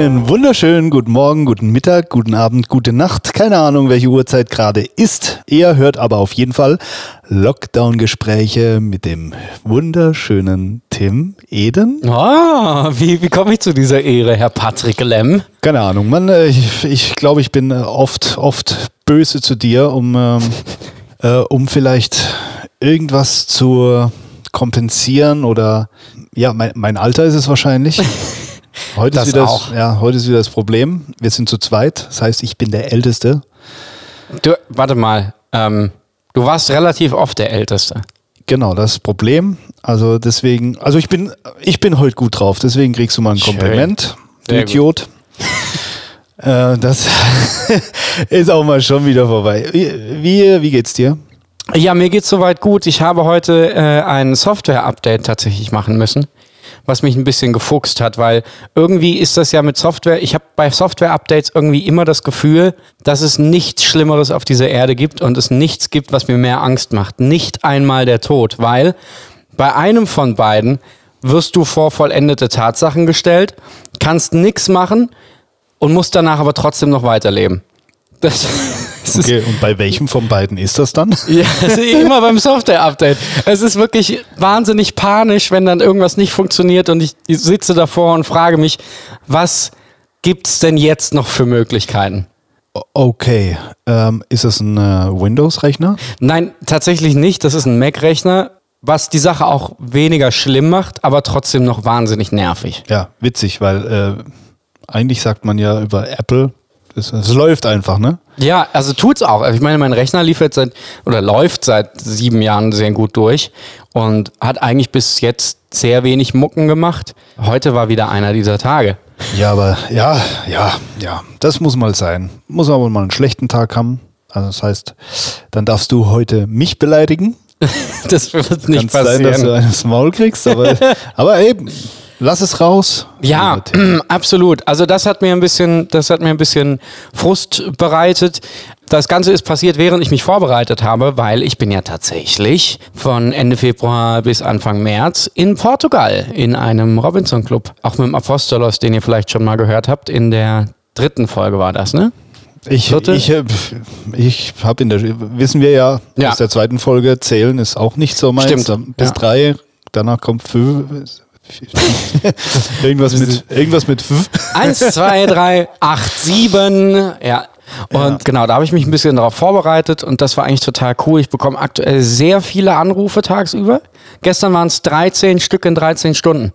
Einen wunderschönen guten Morgen, guten Mittag, guten Abend, gute Nacht. Keine Ahnung, welche Uhrzeit gerade ist. Ihr hört aber auf jeden Fall Lockdown-Gespräche mit dem wunderschönen Tim Eden. Ah, wie, wie komme ich zu dieser Ehre, Herr Patrick Lemm? Keine Ahnung, Mann. äh, Ich, ich glaube, ich bin äh, oft, oft böse zu dir, um, ähm, äh, um vielleicht irgendwas zu kompensieren oder ja, mein, mein Alter ist es wahrscheinlich. Heute Das ist, wieder auch. Das, ja, heute ist wieder das Problem. Wir sind zu zweit. Das heißt, ich bin der Älteste. Du, warte mal, ähm, du warst relativ oft der Älteste. Genau, das Problem. Also deswegen, also ich bin, ich bin heute gut drauf. Deswegen kriegst du mal ein Schön. Kompliment. Du. Idiot. äh, das ist auch mal schon wieder vorbei. Wie, wie, wie geht's dir? Ja, mir geht's soweit gut. Ich habe heute äh, ein Software-Update tatsächlich machen müssen, was mich ein bisschen gefuchst hat, weil irgendwie ist das ja mit Software, ich habe bei Software-Updates irgendwie immer das Gefühl, dass es nichts Schlimmeres auf dieser Erde gibt und es nichts gibt, was mir mehr Angst macht. Nicht einmal der Tod, weil bei einem von beiden wirst du vor vollendete Tatsachen gestellt, kannst nichts machen und musst danach aber trotzdem noch weiterleben. Das, Okay, und bei welchem von beiden ist das dann? ja, also immer beim Software-Update. Es ist wirklich wahnsinnig panisch, wenn dann irgendwas nicht funktioniert und ich, sitze davor und frage mich, was gibt's denn jetzt noch für Möglichkeiten? Okay, ähm, ist das ein äh, Windows-Rechner? Nein, tatsächlich nicht. Das ist ein Mac-Rechner, was die Sache auch weniger schlimm macht, aber trotzdem noch wahnsinnig nervig. Ja, witzig, weil äh, eigentlich sagt man ja über Apple, es, es läuft einfach, ne? Ja, also tut's auch. Also ich meine, mein Rechner lief jetzt seit oder läuft seit sieben Jahren sehr gut durch und hat eigentlich bis jetzt sehr wenig Mucken gemacht. Heute war wieder einer dieser Tage. Ja, aber ja, ja, ja, das muss mal sein. Muss aber mal einen schlechten Tag haben. Also das heißt, dann darfst du heute mich beleidigen. Das wird nicht Kann sein, dass du passieren. eines Maul kriegst, aber, aber eben, lass es raus. Ja, absolut. Also das hat mir ein bisschen, das hat mir ein bisschen Frust bereitet. Das Ganze ist passiert, während ich mich vorbereitet habe, weil ich bin ja tatsächlich von Ende Februar bis Anfang März in Portugal in einem Robinson Club. Auch mit dem Apostolos, den ihr vielleicht schon mal gehört habt. In der dritten Folge war das, ne? Ich, Vierte? ich, äh, ich habe in der, wissen wir ja, Ja. aus der zweiten Folge, zählen ist auch nicht so meins. Stimmt, Bis ja. drei, danach kommt fünf. irgendwas mit, irgendwas mit fünf. Eins, zwei, drei, acht, sieben. Ja. Und genau, da habe ich mich ein bisschen darauf vorbereitet und das war eigentlich total cool. Ich bekomme aktuell sehr viele Anrufe tagsüber. Gestern waren es 13 Stück in 13 Stunden.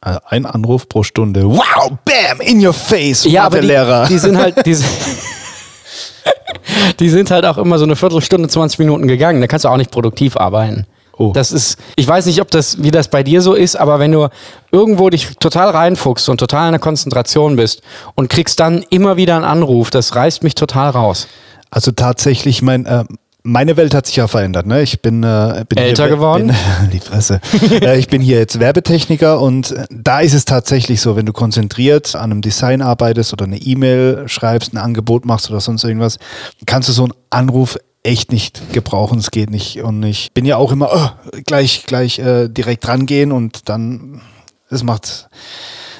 Also ein Anruf pro Stunde. Wow, bam, in your face, Ja, aber die, Mathelehrer. die sind halt, die, sind- die sind halt auch immer so eine Viertelstunde, 20 Minuten gegangen. Da kannst du auch nicht produktiv arbeiten. Oh. Das ist, ich weiß nicht, ob das, wie das bei dir so ist, aber wenn du irgendwo dich total reinfuchst und total in der Konzentration bist und kriegst dann immer wieder einen Anruf, das reißt mich total raus. Also tatsächlich, mein, äh, meine Welt hat sich ja verändert. Ne? Ich bin, äh, bin Älter hier, geworden? Bin, die Fresse. äh, ich bin hier jetzt Werbetechniker und äh, da ist es tatsächlich so, wenn du konzentriert an einem Design arbeitest oder eine E-Mail schreibst, ein Angebot machst oder sonst irgendwas, kannst du so einen Anruf echt nicht gebrauchen. Es geht nicht. Und ich bin ja auch immer oh, gleich, gleich äh, direkt rangehen und dann, das macht,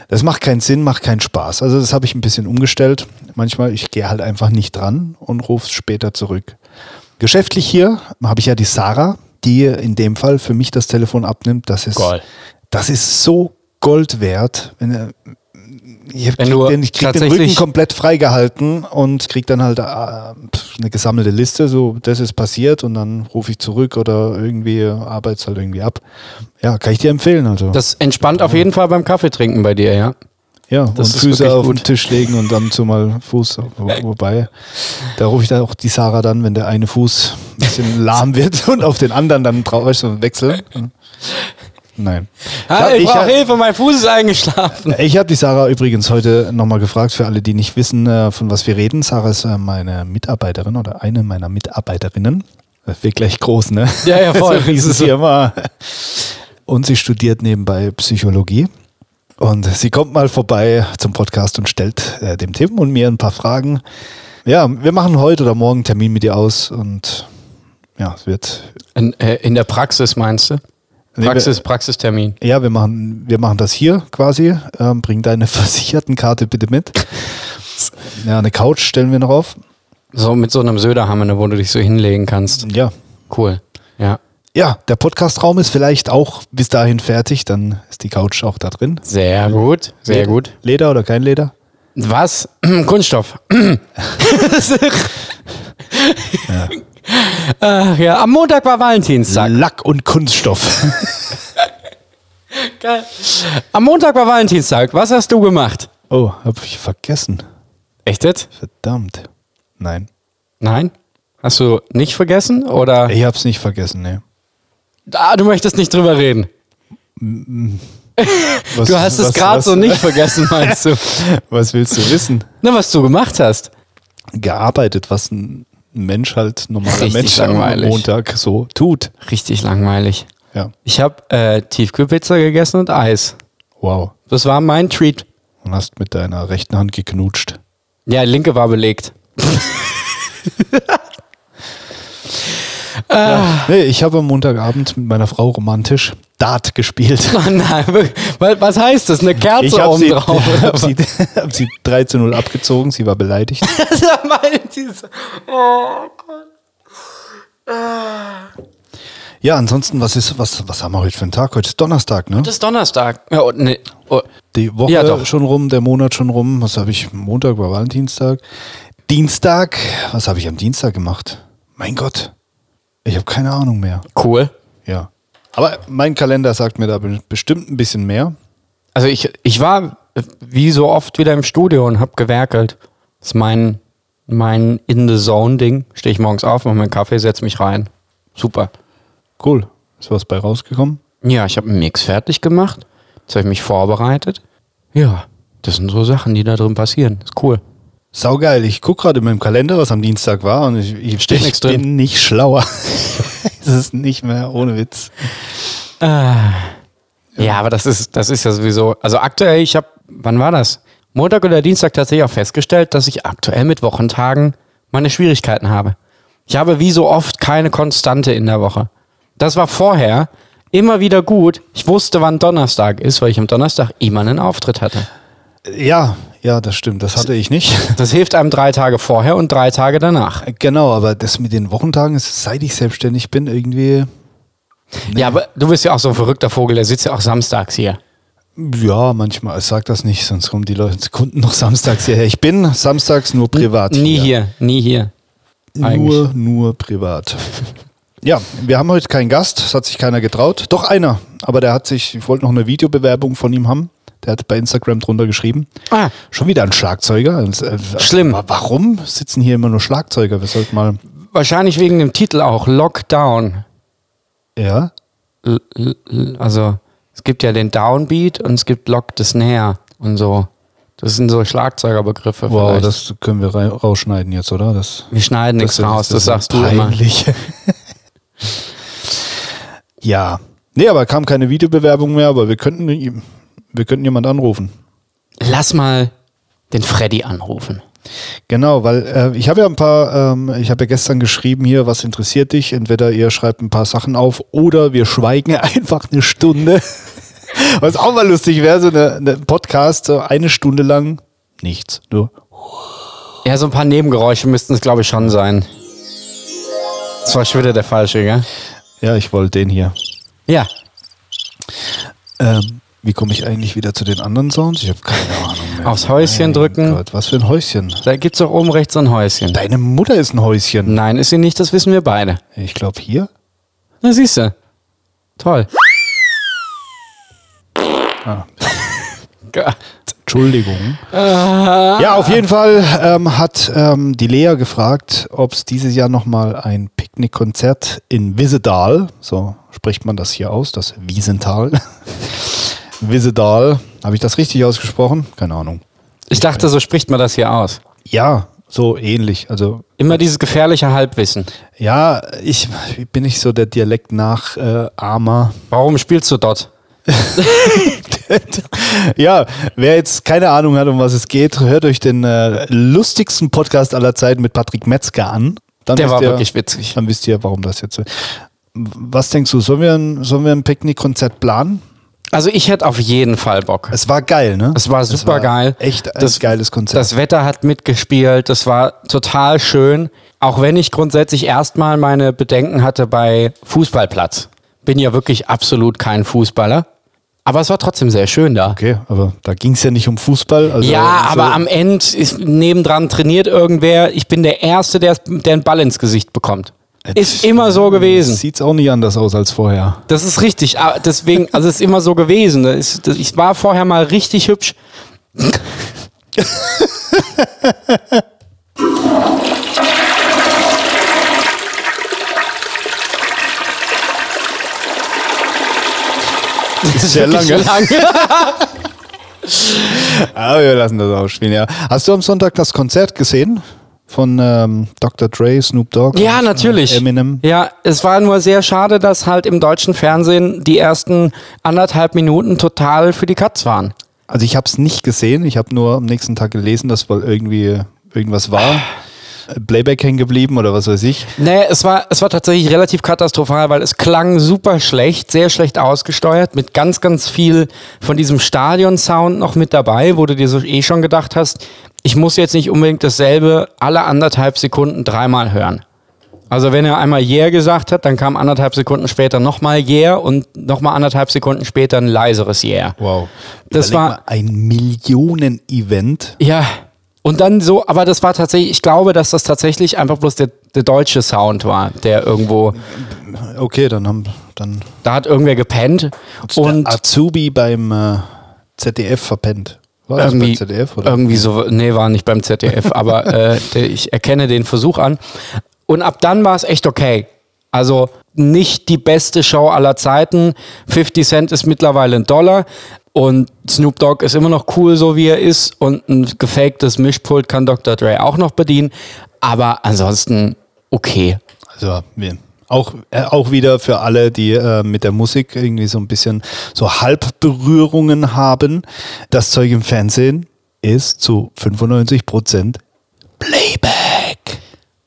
das macht keinen Sinn, macht keinen Spaß. Also das habe ich ein bisschen umgestellt. Manchmal, ich gehe halt einfach nicht dran und rufe es später zurück. Geschäftlich hier habe ich ja die Sarah, die in dem Fall für mich das Telefon abnimmt. Das ist, Gold. das ist so Gold wert. Wenn, äh, ich du den, ich krieg den Rücken komplett freigehalten und krieg dann halt äh, eine gesammelte Liste, so das ist passiert und dann rufe ich zurück oder irgendwie arbeite es halt irgendwie ab. Ja, kann ich dir empfehlen. Also. Das entspannt auf jeden Fall beim Kaffeetrinken bei dir, ja. Ja, Das und Füße auf den gut. Tisch legen und dann zu mal Fuß. Wo, wobei, da rufe ich dann auch die Sarah dann, wenn der eine Fuß ein bisschen lahm wird und auf den anderen dann drauf weißt du, wechseln. Nein. Ah, ich ich brauche Hilfe, mein Fuß ist eingeschlafen. Ich habe die Sarah übrigens heute nochmal gefragt, für alle, die nicht wissen, äh, von was wir reden. Sarah ist äh, meine Mitarbeiterin oder eine meiner Mitarbeiterinnen. Das wird gleich groß, ne? Ja, ja, voll. So riesen Firma. Und sie studiert nebenbei Psychologie. Und sie kommt mal vorbei zum Podcast und stellt äh, dem Tim und mir ein paar Fragen. Ja, wir machen heute oder morgen einen Termin mit ihr aus und ja, es wird In, äh, in der Praxis meinst du? Nee, wir- Praxis, Praxistermin. Ja, wir machen, wir machen das hier quasi. Ähm, bring deine Versichertenkarte bitte mit. Ja, eine Couch stellen wir noch auf. So mit so einem Söderhammer, wo du dich so hinlegen kannst. Ja. Cool. Ja. Ja, der Podcastraum ist vielleicht auch bis dahin fertig, dann ist die Couch auch da drin. Sehr gut. Sehr Leder- gut. Leder oder kein Leder? Was? Kunststoff. Ach ja, am Montag war Valentinstag. Lack und Kunststoff. Geil. Am Montag war Valentinstag. Was hast du gemacht? Oh, hab ich vergessen. Echt jetzt? Verdammt. Nein. Nein? Hast du nicht vergessen? Oder? Ich hab's nicht vergessen, ne. Ah, du möchtest nicht drüber reden. Was, Du hast es gerade so nicht vergessen, meinst du? Was willst du wissen? Na, was du gemacht hast. Gearbeitet, was ein Mensch halt, normaler Richtig Mensch am langweilig. Montag so tut. Richtig langweilig. Ja. Ich habe äh, Tiefkühlpizza gegessen und Eis. Wow. Das war mein Treat. Und hast mit deiner rechten Hand geknutscht. Ja, linke war belegt. Nee, ich habe am Montagabend mit meiner Frau romantisch Dart gespielt. Oh nein, was heißt das? Eine Kerze Ich habe oben sie, drauf. hab sie, hab sie 3 zu 0 abgezogen, sie war beleidigt. Das. Oh Gott. Ja, ansonsten, was ist, was, was haben wir heute für einen Tag? Heute ist Donnerstag, ne? Das ist Donnerstag. Ja, oh, nee. oh. Die Woche Ja, schon rum, der Monat schon rum. Was habe ich? Montag war Valentinstag. Dienstag, was habe ich am Dienstag gemacht? Mein Gott, ich habe keine Ahnung mehr. Cool. Ja. Aber mein Kalender sagt mir da be- bestimmt ein bisschen mehr. Also ich, ich war wie so oft wieder im Studio und habe gewerkelt. Das ist mein, mein In-the-Zone-Ding. Stehe ich morgens auf, mache meinen Kaffee, setze mich rein. Super. Cool. Ist was bei rausgekommen? Ja, ich habe einen Mix fertig gemacht. Jetzt habe ich mich vorbereitet. Ja, das sind so Sachen, die da drin passieren. Ist cool. Saugeil. Ich gucke gerade in meinem Kalender, was am Dienstag war und ich, ich, Steht ich bin drin. nicht schlauer. es ist nicht mehr ohne Witz. Ja, aber das ist, das ist ja sowieso. Also aktuell, ich habe, wann war das? Montag oder Dienstag tatsächlich auch festgestellt, dass ich aktuell mit Wochentagen meine Schwierigkeiten habe. Ich habe wie so oft keine Konstante in der Woche. Das war vorher immer wieder gut. Ich wusste, wann Donnerstag ist, weil ich am Donnerstag immer einen Auftritt hatte. Ja, ja, das stimmt. Das hatte ich nicht. Das hilft einem drei Tage vorher und drei Tage danach. Genau, aber das mit den Wochentagen, ist, seit ich selbstständig bin, irgendwie. Ja, aber du bist ja auch so ein verrückter Vogel, der sitzt ja auch samstags hier. Ja, manchmal. Ich sag das nicht, sonst kommen die Leute, Kunden noch samstags hierher. Ich bin samstags nur privat. Nie hier, nie hier. eigentlich. Nur, nur privat. Ja, wir haben heute keinen Gast, es hat sich keiner getraut. Doch einer, aber der hat sich, ich wollte noch eine Videobewerbung von ihm haben. Der hat bei Instagram drunter geschrieben. Ah, Schon wieder ein Schlagzeuger. Äh, Schlimm. wa- Warum sitzen hier immer nur Schlagzeuger? Wir sollten mal. wahrscheinlich wegen dem Titel auch, Lockdown. Ja? L- also es gibt ja den Downbeat und es gibt Lock the Snare und so. Das sind so Schlagzeugerbegriffe. Wow, vielleicht. das können wir rausschneiden jetzt, oder? Das, Wir schneiden nichts das- raus, das, ist sagst du immer. peinlich. ja. Nee, aber kam keine Videobewerbung mehr, aber wir könnten, wir könnten jemand anrufen. Lass mal den Freddy anrufen. Genau, weil äh, ich habe ja ein paar, ähm, ich habe ja gestern geschrieben hier, was interessiert dich? Entweder ihr schreibt ein paar Sachen auf oder wir schweigen einfach eine Stunde. Was auch mal lustig wäre, so eine, eine Podcast, so eine Stunde lang nichts. Nur. Ja, so ein paar Nebengeräusche müssten es, glaube ich, schon sein. Das war schon wieder der falsche, gell? Ja, ich wollte den hier. Ja. Ähm, wie komme ich eigentlich wieder zu den anderen Sounds? Ich habe keine Ahnung mehr. Aufs Häuschen Mein drücken. Gott, was für ein Häuschen. Da gibt es doch oben rechts so ein Häuschen. Deine Mutter ist ein Häuschen. Nein, ist sie nicht, das wissen wir beide. Ich glaube hier. Na, siehst du. Toll. Ah. Entschuldigung. Ja, auf jeden Fall ähm, hat ähm, die Lea gefragt, ob es dieses Jahr nochmal ein Picknickkonzert in Wiesedal, so spricht man das hier aus, das Wiesental. Wiesedal, habe ich das richtig ausgesprochen? Keine Ahnung. Ich dachte, so spricht man das hier aus. Ja, so ähnlich. Also Immer dieses gefährliche Halbwissen. ja, ich bin nicht so der Dialekt nach äh, Armer. Warum spielst du dort? ja, wer jetzt keine Ahnung hat, um was es geht, hört euch den äh, lustigsten Podcast aller Zeiten mit Patrick Metzger an. Dann Der war ihr, wirklich witzig. Dann wisst ihr, warum das jetzt. so- Was denkst du, sollen wir ein, sollen wir ein Picknick-Konzert planen? Also ich hätte auf jeden Fall Bock. Es war geil, ne? Es war super geil. Echt ein Das- geiles Konzert. Das Wetter hat mitgespielt, das war total schön. Auch wenn ich grundsätzlich erstmal meine Bedenken hatte bei Fußballplatz. Bin ja wirklich absolut kein Fußballer. Aber es war trotzdem sehr schön da. okay, aber da ging es ja nicht um Fußball. Also ja, so- aber am Ende ist nebendran trainiert irgendwer. Ich bin der Erste, der, der einen Ball ins Gesicht bekommt. Ist immer so gewesen. Sieht's auch nicht anders aus als vorher. Das ist richtig. aber Deswegen, also es ist immer so gewesen. Ich war vorher mal richtig hübsch. Das ist Sehr lange. lang. Aber wir lassen das ausspielen, ja. Hast du am Sonntag das Konzert gesehen? Von ähm, Dr. Dre, Snoop Dogg? Ja, und, natürlich. Äh, Eminem? Ja, es war nur sehr schade, dass halt im deutschen Fernsehen die ersten anderthalb Minuten total für die Katz waren. Also ich habe es nicht gesehen. Ich habe nur am nächsten Tag gelesen, dass wohl irgendwie irgendwas war. Playback hängen geblieben oder was weiß ich. Nee, es war, es war tatsächlich relativ katastrophal, weil es klang super schlecht, sehr schlecht ausgesteuert, mit ganz, ganz viel von diesem Stadion-Sound noch mit dabei, wo du dir so eh schon gedacht hast, ich muss jetzt nicht unbedingt dasselbe alle anderthalb Sekunden dreimal hören. Also wenn er einmal Yeah gesagt hat, dann kam anderthalb Sekunden später nochmal Yeah und nochmal anderthalb Sekunden später ein leiseres Yeah. Wow. Das Überleg war- ein Millionen-Event. Ja. Und dann so, aber das war tatsächlich, ich glaube, dass das tatsächlich einfach bloß der, der deutsche Sound war, der irgendwo, Okay, dann haben dann da hat irgendwer gepennt und Azubi beim äh, ZDF verpennt. War das beim irgendwie, ZDF oder? irgendwie so, nee, war nicht beim ZDF, aber äh, der, ich erkenne den Versuch an. Und ab dann war es echt okay. Also nicht die beste Show aller Zeiten. 50 Cent ist mittlerweile ein Dollar und Snoop Dogg ist immer noch cool, so wie er ist. Und ein gefaktes Mischpult kann Dr. Dre auch noch bedienen. Aber ansonsten okay. Also wir, auch, äh, auch wieder für alle, die äh, mit der Musik irgendwie so ein bisschen so Halbberührungen haben. Das Zeug im Fernsehen ist zu 95 Prozent Playback.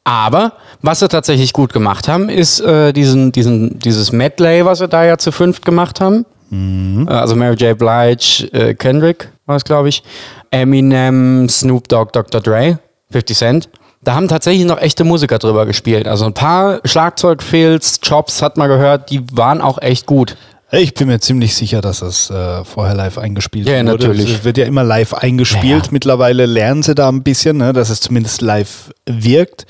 Aber was sie tatsächlich gut gemacht haben, ist äh, diesen, diesen, dieses Medley, was sie da ja zu fünft gemacht haben. Äh, Also Mary J. Blige, äh, Kendrick war es, glaube ich, Eminem, Snoop Dogg, Dr. Dre, 50 Cent. Da haben tatsächlich noch echte Musiker drüber gespielt. Also ein paar Schlagzeugfills, Chops hat man gehört, die waren auch echt gut. Ich bin mir ziemlich sicher, dass das äh, vorher live eingespielt Ja, wurde. natürlich. Es wird ja immer live eingespielt. Ja, ja. Mittlerweile lernen sie da ein bisschen, ne, dass es zumindest live wirkt.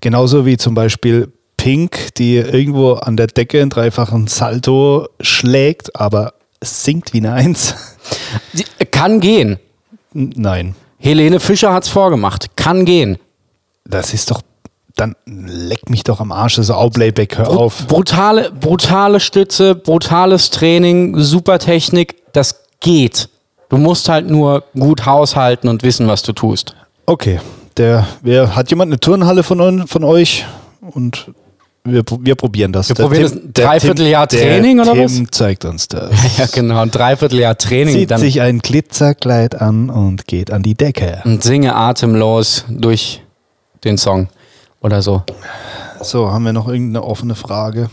Genauso wie zum Beispiel Pink, die irgendwo an der Decke einen dreifachen Salto schlägt, aber es singt wie eine Eins. Die, kann gehen. Nein. Helene Fischer hat's vorgemacht. Kann gehen. Das ist doch, dann leck mich doch am Arsch, das ist auch Playback, hör auf. Brutale, brutale Stütze, brutales Training, super Technik, das geht. Du musst halt nur gut haushalten und wissen, was du tust. Okay, der, wer, hat jemand eine Turnhalle von, von euch? Und wir, wir probieren das. Wir Der probieren Tim- das Dreivierteljahr Tim- Training der oder Tim was? zeigt uns das. Ja, genau, ein Dreivierteljahr Training. Zieht Dann sich ein Glitzerkleid an und geht an die Decke. und singe atemlos durch den Song oder so. So, haben wir noch irgendeine offene Frage?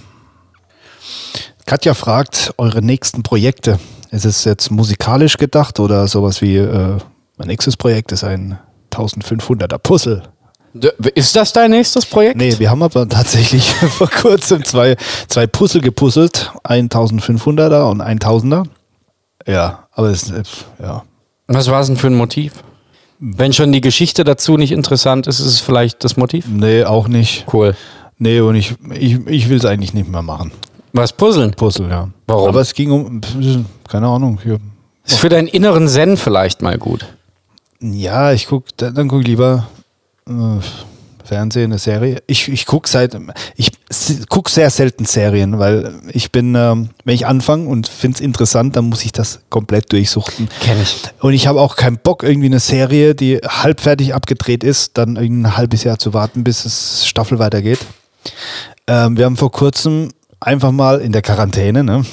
Katja fragt, eure nächsten Projekte. Ist es jetzt musikalisch gedacht oder sowas wie, äh, mein nächstes Projekt ist ein 1500er Puzzle? Ist das dein nächstes Projekt? Nee, wir haben aber tatsächlich vor kurzem zwei, zwei Puzzle gepuzzelt. Ein 1500er und ein 1000er. Ja, aber es ist, ja. Was war es denn für ein Motiv? Wenn schon die Geschichte dazu nicht interessant ist, ist es vielleicht das Motiv? Nee, auch nicht. Cool. Nee, und ich, ich, ich will es eigentlich nicht mehr machen. Was puzzeln? Puzzle, ja. Warum? Aber es ging um, keine Ahnung. Hier. Ist für deinen inneren Zen vielleicht mal gut. Ja, ich guck, dann, dann guck ich lieber äh, Fernsehen, eine Serie. Ich, ich guck seit, ich s- guck sehr selten Serien, weil ich bin, ähm, wenn ich anfange und finde es interessant, dann muss ich das komplett durchsuchten. Kenn ich. Und ich habe auch keinen Bock, irgendwie eine Serie, die halbfertig abgedreht ist, dann ein halbes Jahr zu warten, bis es Staffel weitergeht. Ähm, wir haben vor kurzem einfach mal in der Quarantäne, ne?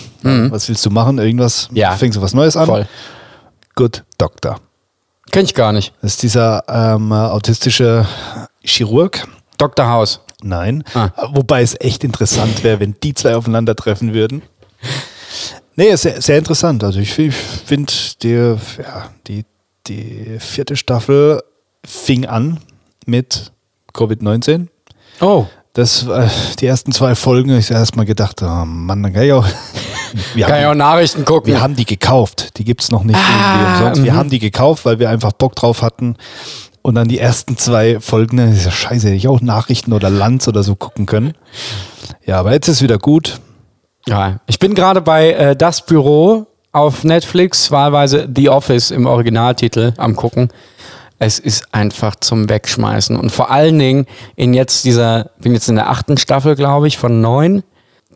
Was willst du machen? Irgendwas? Ja. Fängst du was Neues an? Voll. Good Doctor. Kenn ich gar nicht. Das ist dieser ähm, autistische Chirurg. Dr. House. Nein. Ah. Wobei es echt interessant wäre, wenn die zwei aufeinandertreffen würden. Nee, sehr, sehr interessant. Also ich, finde, die, ja, die, die vierte Staffel fing an mit Covid-19. Oh. Das, äh, die ersten zwei Folgen, ich habe erst mal gedacht, oh Mann, dann kann ich auch. Wir Kann haben, ja auch Nachrichten gucken. wir haben die gekauft. Die gibt es noch nicht Ah, irgendwie umsonst. Wir mhm. haben die gekauft, weil wir einfach Bock drauf hatten. Und dann die ersten zwei Folgen, dann ist ja scheiße, hätte ich auch Nachrichten oder Lanz oder so gucken können. Ja, aber jetzt ist wieder gut. Ja, ich bin gerade bei äh, Das Büro auf Netflix, wahlweise The Office im Originaltitel am gucken. Es ist einfach zum Wegschmeißen. Und vor allen Dingen in jetzt dieser, bin jetzt in der achten Staffel, glaube ich, von neun.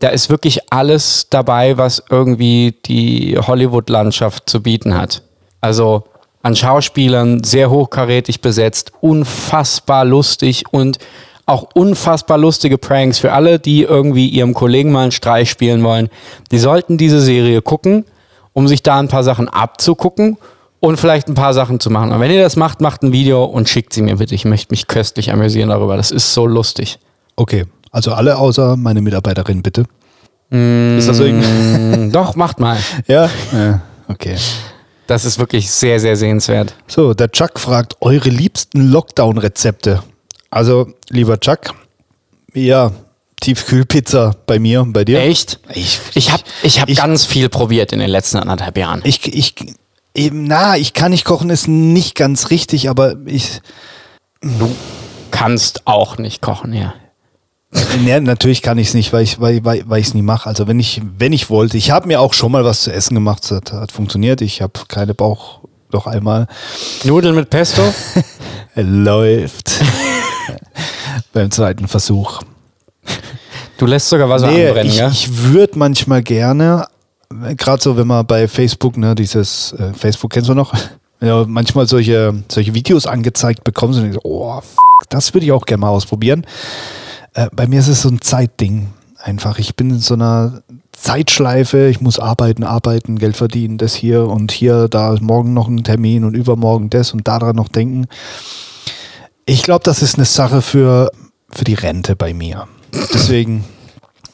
Da ist wirklich alles dabei, was irgendwie die Hollywood-Landschaft zu bieten hat. Also an Schauspielern sehr hochkarätig besetzt, unfassbar lustig und auch unfassbar lustige Pranks für alle, die irgendwie ihrem Kollegen mal einen Streich spielen wollen. Die sollten diese Serie gucken, um sich da ein paar Sachen abzugucken und vielleicht ein paar Sachen zu machen. Und wenn ihr das macht, macht ein Video und schickt sie mir bitte. Ich möchte mich köstlich amüsieren darüber. Das ist so lustig. Okay, also alle außer meine Mitarbeiterin, bitte. Ist das so irgendwie? Mm, Doch, macht mal. Ja? ja? Okay. Das ist wirklich sehr, sehr sehenswert. So, der Chuck fragt, eure liebsten Lockdown-Rezepte. Also, lieber Chuck, ja, Tiefkühlpizza bei mir und bei dir. Echt? Ich, Ich habe ich hab Ich- ganz viel probiert in den letzten anderthalb Jahren. ich, ich, eben, na, ich kann nicht kochen, ist nicht ganz richtig, aber ich, Kannst auch nicht kochen, ja. ne, natürlich kann ich es nicht, weil ich weil, weil, weil es nie mache. Also wenn ich wenn ich wollte, ich habe mir auch schon mal was zu essen gemacht, das hat, hat funktioniert. Ich habe keine Bauch noch einmal. Nudeln mit Pesto? Läuft. Beim zweiten Versuch. Du lässt sogar Wasser Nee, anbrennen, ich, ja? ich würde manchmal gerne, gerade so, wenn man bei Facebook, ne, dieses, äh, Facebook kennst du noch? Ja, manchmal solche, solche Videos angezeigt bekommst und denkst, oh, f das würde ich auch gerne mal ausprobieren. Äh, bei mir ist es so ein Zeitding einfach. Ich bin in so einer Zeitschleife, ich muss arbeiten, arbeiten, Geld verdienen, das hier und hier, da morgen noch ein Termin und übermorgen das und daran noch denken. Ich glaube, das ist eine Sache für, für die Rente bei mir. Deswegen,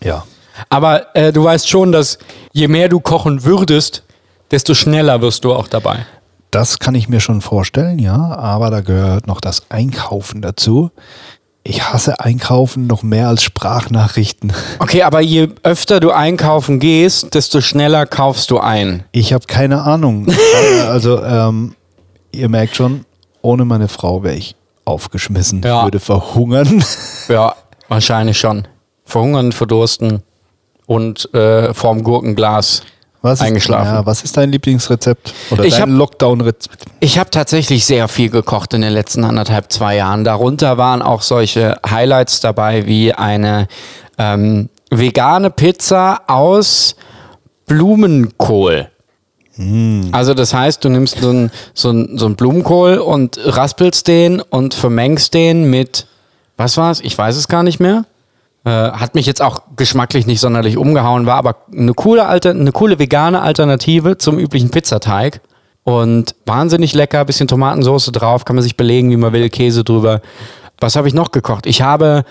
ja. Aber äh, du weißt schon, dass je mehr du kochen würdest, desto schneller wirst du auch dabei. Das kann ich mir schon vorstellen, ja, aber da gehört noch das Einkaufen dazu. Ich hasse Einkaufen noch mehr als Sprachnachrichten. Okay, aber je öfter du einkaufen gehst, desto schneller kaufst du ein. Ich habe keine Ahnung. Äh, also, ähm, ihr merkt schon, ohne meine Frau wäre ich aufgeschmissen. Ja. Ich würde verhungern. Ja, wahrscheinlich schon. Verhungern, verdursten und äh, vorm Gurkenglas Was ist, eingeschlafen. Ja, was ist dein Lieblingsrezept? Oder Ich dein Lockdown-Rezept? Ich habe tatsächlich sehr viel gekocht in den letzten anderthalb, zwei Jahren. Darunter waren auch solche Highlights dabei wie eine ähm, vegane Pizza aus Blumenkohl. Also das heißt, du nimmst so einen so einen- so einen Blumenkohl und raspelst den und vermengst den mit, was war's? Ich weiß es gar nicht mehr. Äh, hat mich jetzt auch geschmacklich nicht sonderlich umgehauen, war aber eine coole, Alter, eine coole vegane Alternative zum üblichen Pizzateig. Und wahnsinnig lecker, bisschen Tomatensauce drauf, kann man sich belegen, wie man will, Käse drüber. Was habe ich noch gekocht? Ich habe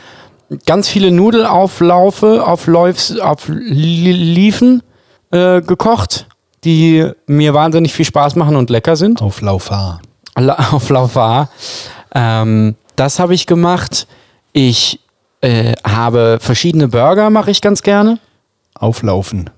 ganz viele Nudelauflaufe, Aufläufs, auf Liefen äh, gekocht, die mir wahnsinnig viel Spaß machen und lecker sind. Auf Laufa. La- auf Laufa. Ähm, das habe ich gemacht. Ich äh, habe verschiedene Burger, mache ich ganz gerne. Auflaufen.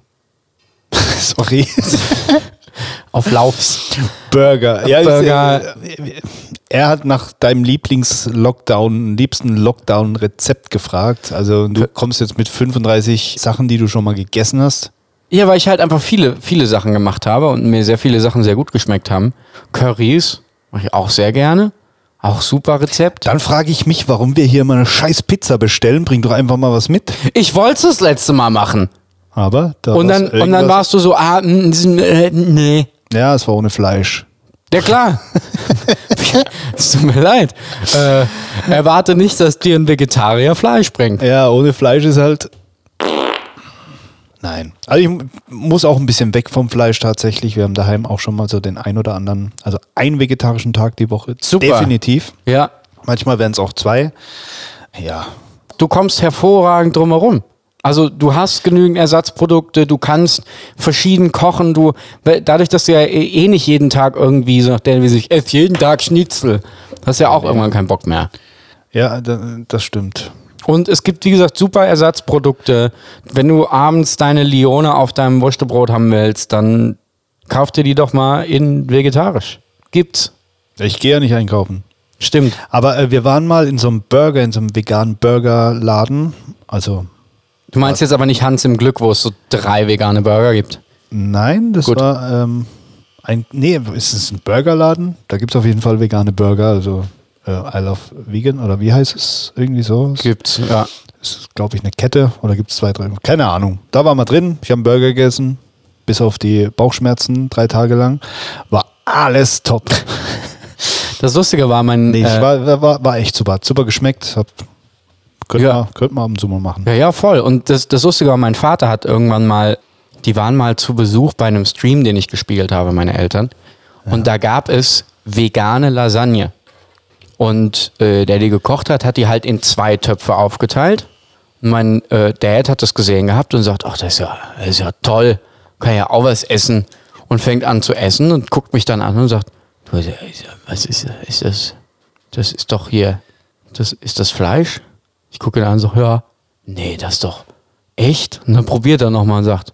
Sorry. Auf Laufs. Burger. Ja, Burger. äh, Er hat nach deinem Lieblings-Lockdown, liebsten Lockdown-Rezept gefragt. Also du kommst jetzt mit 35 Sachen, die du schon mal gegessen hast. Ja, weil ich halt einfach viele, viele Sachen gemacht habe und mir sehr viele Sachen sehr gut geschmeckt haben. Currys mache ich auch sehr gerne. Auch super Rezept. Dann frage ich mich, warum wir hier mal eine scheiß Pizza bestellen. Bring doch einfach mal was mit. Ich wollte es das letzte Mal machen. Aber da Und dann, und dann warst du so, ah, mm, mm, äh, nee. Ja, es war ohne Fleisch. Ja klar. es tut mir leid. Äh, erwarte nicht, dass dir ein Vegetarier Fleisch bringt. Ja, ohne Fleisch ist halt. Nein. Also ich mu- muss auch ein bisschen weg vom Fleisch tatsächlich. Wir haben daheim auch schon mal so den ein oder anderen, also einen vegetarischen Tag die Woche. Super. Definitiv. Ja. Manchmal werden es auch zwei. Ja. du kommst hervorragend drumherum. Also du hast genügend Ersatzprodukte, du kannst verschieden kochen, du dadurch, dass du ja eh, eh nicht jeden Tag irgendwie so nachdem wie sich ess jeden Tag Schnitzel, hast ja auch ja. irgendwann keinen Bock mehr. Ja, das stimmt. Und es gibt, wie gesagt, super Ersatzprodukte. Wenn du abends deine Lione auf deinem Wurstebrot haben willst, dann kauf dir die doch mal in vegetarisch. Gibt's. Ich gehe ja nicht einkaufen. Stimmt. Aber äh, wir waren mal in so einem Burger, in so einem veganen Burgerladen. Also. Du meinst jetzt aber nicht Hans im Glück, wo es so drei vegane Burger gibt? Nein, das Gut. war ähm, ein. Nee, ist es ein Burgerladen? Da gibt es auf jeden Fall vegane Burger. Also äh, I Love Vegan oder wie heißt es? Irgendwie so? Gibt's, ja. Das ist, glaube ich, eine Kette oder gibt es zwei, drei? Keine Ahnung. Da waren wir drin. Ich habe einen Burger gegessen, bis auf die Bauchschmerzen drei Tage lang. War alles top. Das Lustige war mein. Nee, äh, war, war, war echt super. Hat super geschmeckt. Hab, könnte, ja. man, könnte man ab und zu mal machen. Ja, ja, voll. Und das, das Lustige war, mein Vater hat irgendwann mal, die waren mal zu Besuch bei einem Stream, den ich gespielt habe, meine Eltern. Ja. Und da gab es vegane Lasagne. Und äh, der die gekocht hat, hat die halt in zwei Töpfe aufgeteilt. Mein äh, Dad hat das gesehen gehabt und sagt, ach, das ist ja, das ist ja toll, kann ja auch was essen. Und fängt an zu essen und guckt mich dann an und sagt, was ist, ist das? Das ist doch hier, das ist das Fleisch? Ich gucke ihn an und so, ja, nee, das ist doch echt. Und dann probiert er nochmal und sagt,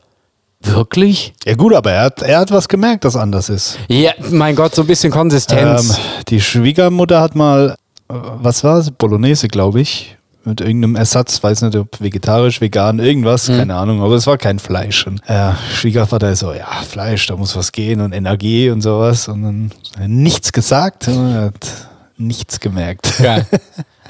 Wirklich? Ja gut, aber er hat, er hat was gemerkt, das anders ist. Ja, mein Gott, so ein bisschen Konsistenz. Ähm, die Schwiegermutter hat mal, was war es? Bolognese, glaube ich. Mit irgendeinem Ersatz, weiß nicht, ob vegetarisch, vegan, irgendwas, mhm. keine Ahnung, aber es war kein Fleisch. Und äh, Schwiegervater ist so, ja, Fleisch, da muss was gehen und Energie und sowas. Und dann nichts gesagt, er hat nichts gemerkt. Ja.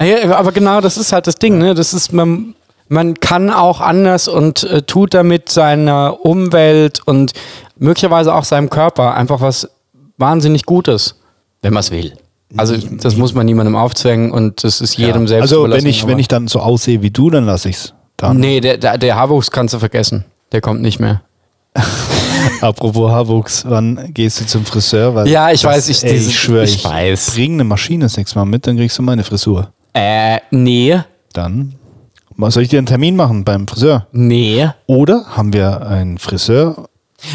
ja. aber genau, das ist halt das Ding, ne? Das ist, man, man kann auch anders und äh, tut damit seiner Umwelt und möglicherweise auch seinem Körper einfach was wahnsinnig Gutes, wenn man es will. Also das muss man niemandem aufzwängen und das ist jedem ja. selbst Also wenn ich, wenn ich dann so aussehe wie du, dann lasse ich es. Nee, der, der, der Haarwuchs kannst du vergessen. Der kommt nicht mehr. Apropos Haarwuchs, wann gehst du zum Friseur? Weil ja, ich das, weiß, ich, ey, ich schwöre, ich, ich weiß. bring eine Maschine das nächste Mal mit, dann kriegst du meine Frisur. Äh, nee. Dann soll ich dir einen Termin machen beim Friseur? Nee. Oder haben wir einen Friseur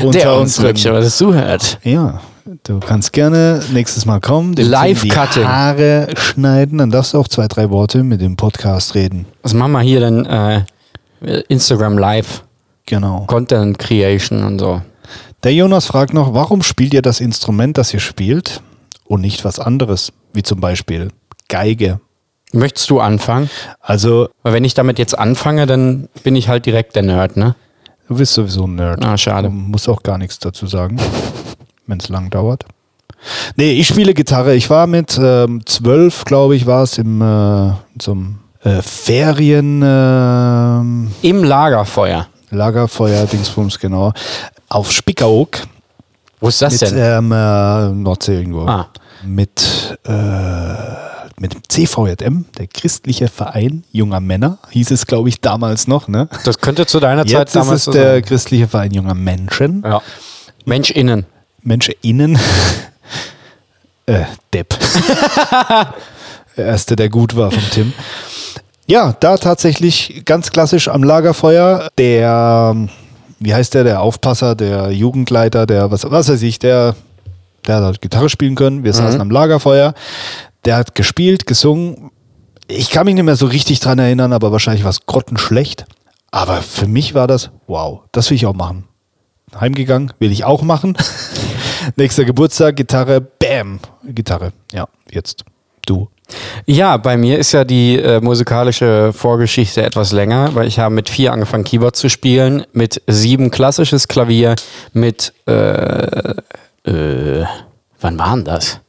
der uns was zuhört? Ja, du kannst gerne nächstes Mal kommen, dem Live-Cutting. die Haare schneiden, dann darfst du auch zwei, drei Worte mit dem Podcast reden. Was machen wir hier dann? Äh, Instagram Live. Genau. Content Creation und so. Der Jonas fragt noch, warum spielt ihr das Instrument, das ihr spielt und nicht was anderes, wie zum Beispiel Geige Möchtest du anfangen? Also. Weil wenn ich damit jetzt anfange, dann bin ich halt direkt der Nerd, ne? Du bist sowieso ein Nerd. Ah, schade. Du musst auch gar nichts dazu sagen, wenn es lang dauert. Nee, ich spiele Gitarre. Ich war mit ähm, zwölf, glaube ich, war es im äh, zum äh, Ferien. Äh, Im Lagerfeuer. Lagerfeuer, Dingsbums, genau. Auf Spickaoog. Wo ist das mit, denn? Ähm, äh, Nordsee irgendwo. Ah. Mit äh, mit dem CVJM, der christliche Verein junger Männer, hieß es, glaube ich, damals noch. Ne? Das könnte zu deiner Jetzt Zeit damals ist es der sein. christliche Verein junger Menschen. Ja. MenschInnen. MenschInnen. äh, Depp. der erste, der gut war von Tim. Ja, da tatsächlich ganz klassisch am Lagerfeuer der, wie heißt der, der Aufpasser, der Jugendleiter, der, was, was weiß ich, der, der hat Gitarre spielen können. Wir mhm. saßen am Lagerfeuer. Der hat gespielt, gesungen. Ich kann mich nicht mehr so richtig dran erinnern, aber wahrscheinlich war es grottenschlecht. Aber für mich war das, wow, das will ich auch machen. Heimgegangen, will ich auch machen. Nächster Geburtstag, Gitarre, bam, Gitarre. Ja, jetzt du. Ja, bei mir ist ja die äh, musikalische Vorgeschichte etwas länger, weil ich habe mit vier angefangen, Keyboard zu spielen, mit sieben klassisches Klavier, mit äh, äh, wann waren das?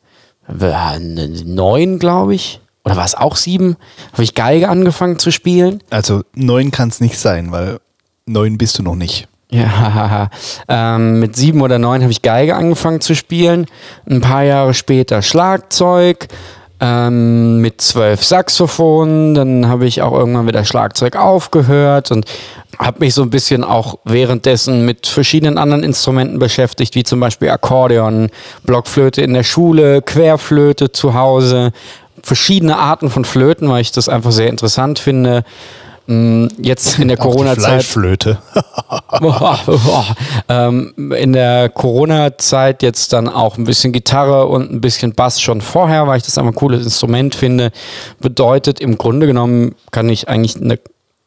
Neun, glaube ich. Oder war es auch sieben? Habe ich Geige angefangen zu spielen. Also neun kann es nicht sein, weil neun bist du noch nicht. Ja, ähm, mit sieben oder neun habe ich Geige angefangen zu spielen. Ein paar Jahre später Schlagzeug. Ähm, mit zwölf Saxophonen. Dann habe ich auch irgendwann wieder Schlagzeug aufgehört und habe mich so ein bisschen auch währenddessen mit verschiedenen anderen Instrumenten beschäftigt, wie zum Beispiel Akkordeon, Blockflöte in der Schule, Querflöte zu Hause, verschiedene Arten von Flöten, weil ich das einfach sehr interessant finde. Mm, Jetzt in der Corona-Zeit Fleischflöte. ähm, in der Corona-Zeit jetzt dann auch ein bisschen Gitarre und ein bisschen Bass schon vorher, weil ich das einfach ein cooles Instrument finde. Bedeutet, im Grunde genommen kann ich eigentlich eine,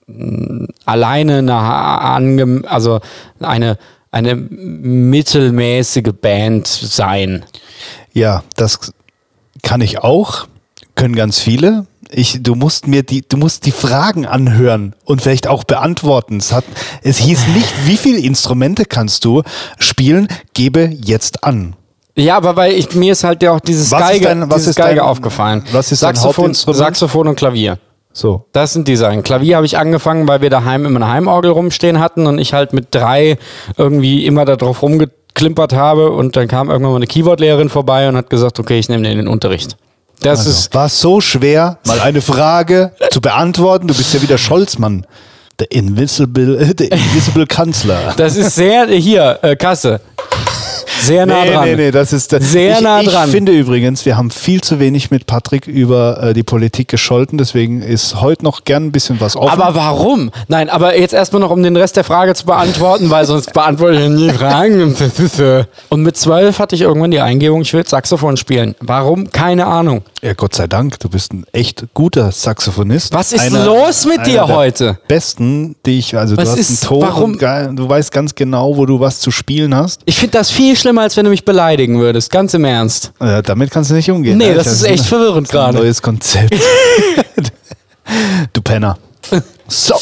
mh, alleine eine, also eine, eine mittelmäßige Band sein. Ja, das kann ich auch. Können ganz viele. Ich, du musst mir die, du musst die Fragen anhören und vielleicht auch beantworten. Es, hat, es hieß nicht, wie viele Instrumente kannst du spielen, gebe jetzt an. Ja, aber weil ich, mir ist halt ja auch dieses Was ist Geige, dein- dieses Geige dein- aufgefallen. was ist Saxophon? Saxophon und Klavier. So. Das sind die Sachen. Klavier habe ich angefangen, weil wir daheim immer eine Heimorgel rumstehen hatten und ich halt mit drei irgendwie immer da drauf rumgeklimpert habe und dann kam irgendwann mal eine Keyboard-Lehrerin vorbei und hat gesagt, okay, ich nehme den in den Unterricht. Das ist, War so schwer, mal eine Frage zu beantworten? Du bist ja wieder Scholzmann. Der Invisible, der Invisible Kanzler. das ist sehr, hier, äh, Kasse. Sehr nah nee, dran. nee, nee, das ist das. Sehr ich, nah ich dran. finde übrigens, wir haben viel zu wenig mit Patrick über äh, die Politik gescholten, deswegen ist heute noch gern ein bisschen was offen. Aber warum? Nein, aber jetzt erstmal noch, um den Rest der Frage zu beantworten, weil sonst beantworte ich nie Fragen. Und mit zwölf hatte ich irgendwann die Eingebung, ich will Saxophon spielen. Warum? Keine Ahnung. ja, Gott sei Dank, du bist ein echt guter Saxophonist. Was ist Einer- los mit dir heute? Besten, die ich, also Was du hast ist- einen Ton, warum- geil, du weißt ganz genau, wo du was zu spielen hast. Ich finde das viel schlimmer, als wenn du mich beleidigen würdest. Ganz im Ernst. Äh, damit kannst du nicht umgehen. Nee, ne? das ist echt verwirrend gerade. Neues Konzept. du Penner. So.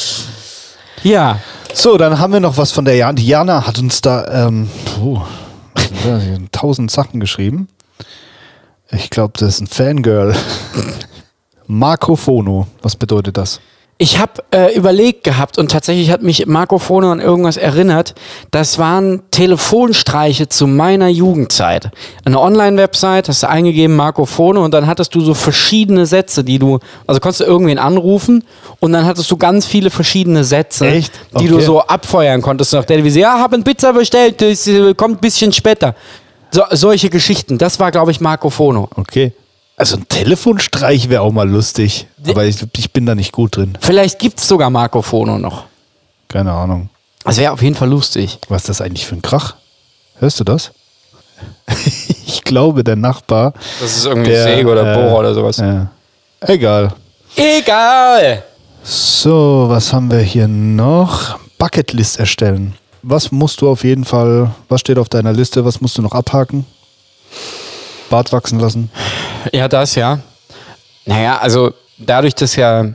Ja. So, dann haben wir noch was von der Jana. Die Jana hat uns da ähm, puh, tausend Sachen geschrieben. Ich glaube, das ist ein Fangirl. Marco Fono. Was bedeutet das? Ich habe äh, überlegt gehabt und tatsächlich hat mich Marco Fone an irgendwas erinnert. Das waren Telefonstreiche zu meiner Jugendzeit. Eine Online-Website, hast du eingegeben Marco Fone und dann hattest du so verschiedene Sätze, die du, also konntest du irgendwen anrufen und dann hattest du ganz viele verschiedene Sätze, Echt? die du so abfeuern konntest nach der Devise. Ja, hab ein Pizza bestellt, das äh, kommt ein bisschen später. So, solche Geschichten. Das war, glaube ich, Marco Fono. Okay. Also ein Telefonstreich wäre auch mal lustig. Aber ich, ich bin da nicht gut drin. Vielleicht gibt's sogar Marco Fono noch. Keine Ahnung. Das wäre auf jeden Fall lustig. Was ist das eigentlich für ein Krach? Hörst du das? ich glaube, der Nachbar. Das ist irgendwie Der, Säge oder äh, Bohrer oder sowas. Ja. Egal. Egal! So, was haben wir hier noch? Bucketlist erstellen. Was musst du auf jeden Fall, was steht auf deiner Liste, was musst du noch abhaken? Bart wachsen lassen. Ja, das ja. Naja, also dadurch, dass ja,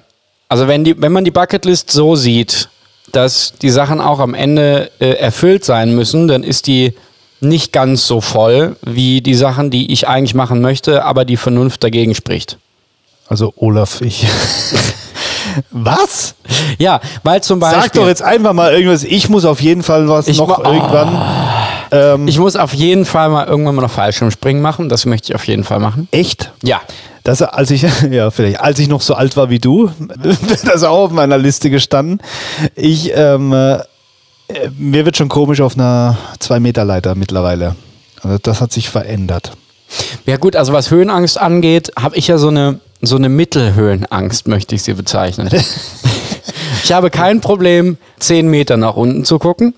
also wenn, die, wenn man die Bucketlist so sieht, dass die Sachen auch am Ende äh, erfüllt sein müssen, dann ist die nicht ganz so voll wie die Sachen, die ich eigentlich machen möchte, aber die Vernunft dagegen spricht. Also Olaf, ich. was? Ja, weil zum Beispiel. Sag doch jetzt einfach mal irgendwas. Ich muss auf jeden Fall was noch ma- irgendwann. Ähm, Ich muss auf jeden Fall mal irgendwann mal noch Fallschirmspringen machen. Das möchte ich auf jeden Fall machen. echt? Ja. Das, als ich, ja, vielleicht, als ich noch so alt war wie du, das ist auch auf meiner Liste gestanden. Ich, ähm, äh, mir wird schon komisch auf einer 2-Meter-Leiter mittlerweile. Also das hat sich verändert. Ja gut, also was Höhenangst angeht, habe ich ja so eine, so eine Mittelhöhenangst, möchte ich sie bezeichnen. ich habe kein Problem, 10 Meter nach unten zu gucken.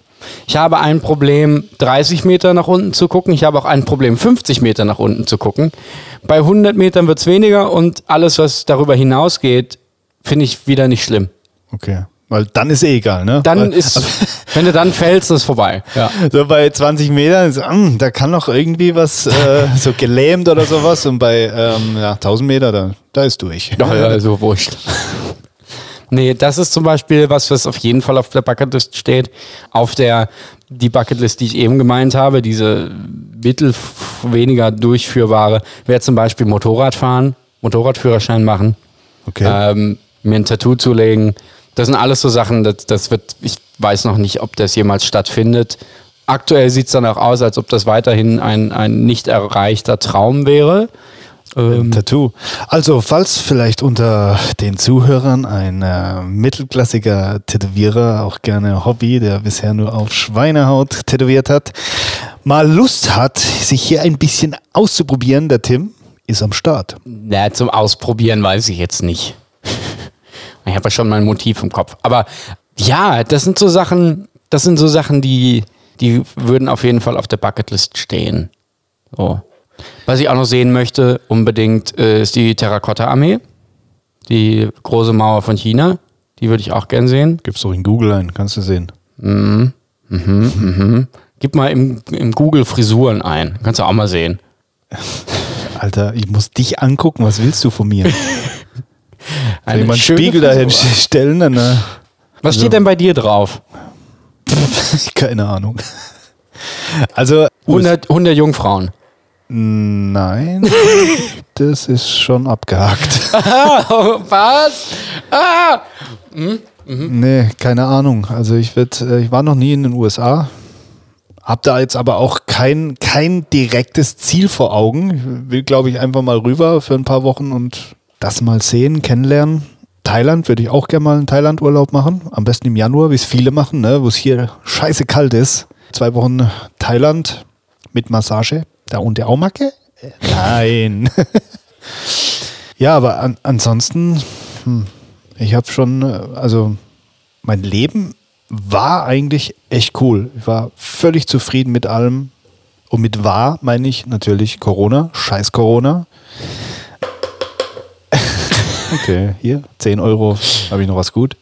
Ich habe ein Problem, 30 Meter nach unten zu gucken. Ich habe auch ein Problem, 50 Meter nach unten zu gucken. Bei 100 Metern wird es weniger und alles, was darüber hinausgeht, finde ich wieder nicht schlimm. Okay. Weil dann ist eh egal, ne? Dann Weil, ist, wenn du dann fällst, ist vorbei. Ja. So bei 20 Metern, ist, mm, da kann noch irgendwie was äh, so gelähmt oder sowas. Und bei ähm, ja, 1000 Meter, da, da ist durch. Doch, ja, also wurscht. Nee, das ist zum Beispiel was, was auf jeden Fall auf der Bucketlist steht. Auf der, die Bucketlist, die ich eben gemeint habe, diese mittel weniger durchführbare, wäre zum Beispiel Motorrad fahren, Motorradführerschein machen, Okay. ähm, mir ein Tattoo zulegen. Das sind alles so Sachen, das, das wird, ich weiß noch nicht, ob das jemals stattfindet. Aktuell sieht es dann auch aus, als ob das weiterhin ein, ein nicht erreichter Traum wäre. Ein Tattoo. Also, falls vielleicht unter den Zuhörern ein äh, mittelklassiger Tätowierer, auch gerne Hobby, der bisher nur auf Schweinehaut tätowiert hat, mal Lust hat, sich hier ein bisschen auszuprobieren, der Tim, ist am Start. Na, zum Ausprobieren weiß ich jetzt nicht. Ich habe ja schon mein Motiv im Kopf. Aber ja, das sind so Sachen, das sind so Sachen, die, die würden auf jeden Fall auf der Bucketlist stehen. So. Was ich auch noch sehen möchte, unbedingt, äh, ist die Terrakotta-Armee. Die große Mauer von China. Die würde ich auch gern sehen. Gibst du in Google ein, kannst du sehen. Gib mal im, im Google Frisuren ein. Kannst du auch mal sehen. Alter, ich muss dich angucken, was willst du von mir? Soll Eine ich einen schöne Spiegel dahin Frisur. stellen? Dann, äh, Was steht denn bei dir drauf? keine Ahnung. Also, 100, 100 Jungfrauen. Nein, das ist schon abgehakt. Was? Ah! Nee, keine Ahnung. Also ich werd, äh, ich war noch nie in den USA. Hab da jetzt aber auch kein, kein direktes Ziel vor Augen. Ich will, glaube ich, einfach mal rüber für ein paar Wochen und das mal sehen, kennenlernen. Thailand würde ich auch gerne mal einen Thailand-Urlaub machen. Am besten im Januar, wie es viele machen, ne? wo es hier scheiße kalt ist. Zwei Wochen Thailand mit Massage. Da und der Aumacke? Äh, Nein. ja, aber an, ansonsten, hm, ich habe schon, äh, also mein Leben war eigentlich echt cool. Ich war völlig zufrieden mit allem. Und mit war meine ich natürlich Corona, scheiß Corona. Okay, hier, 10 Euro, habe ich noch was gut.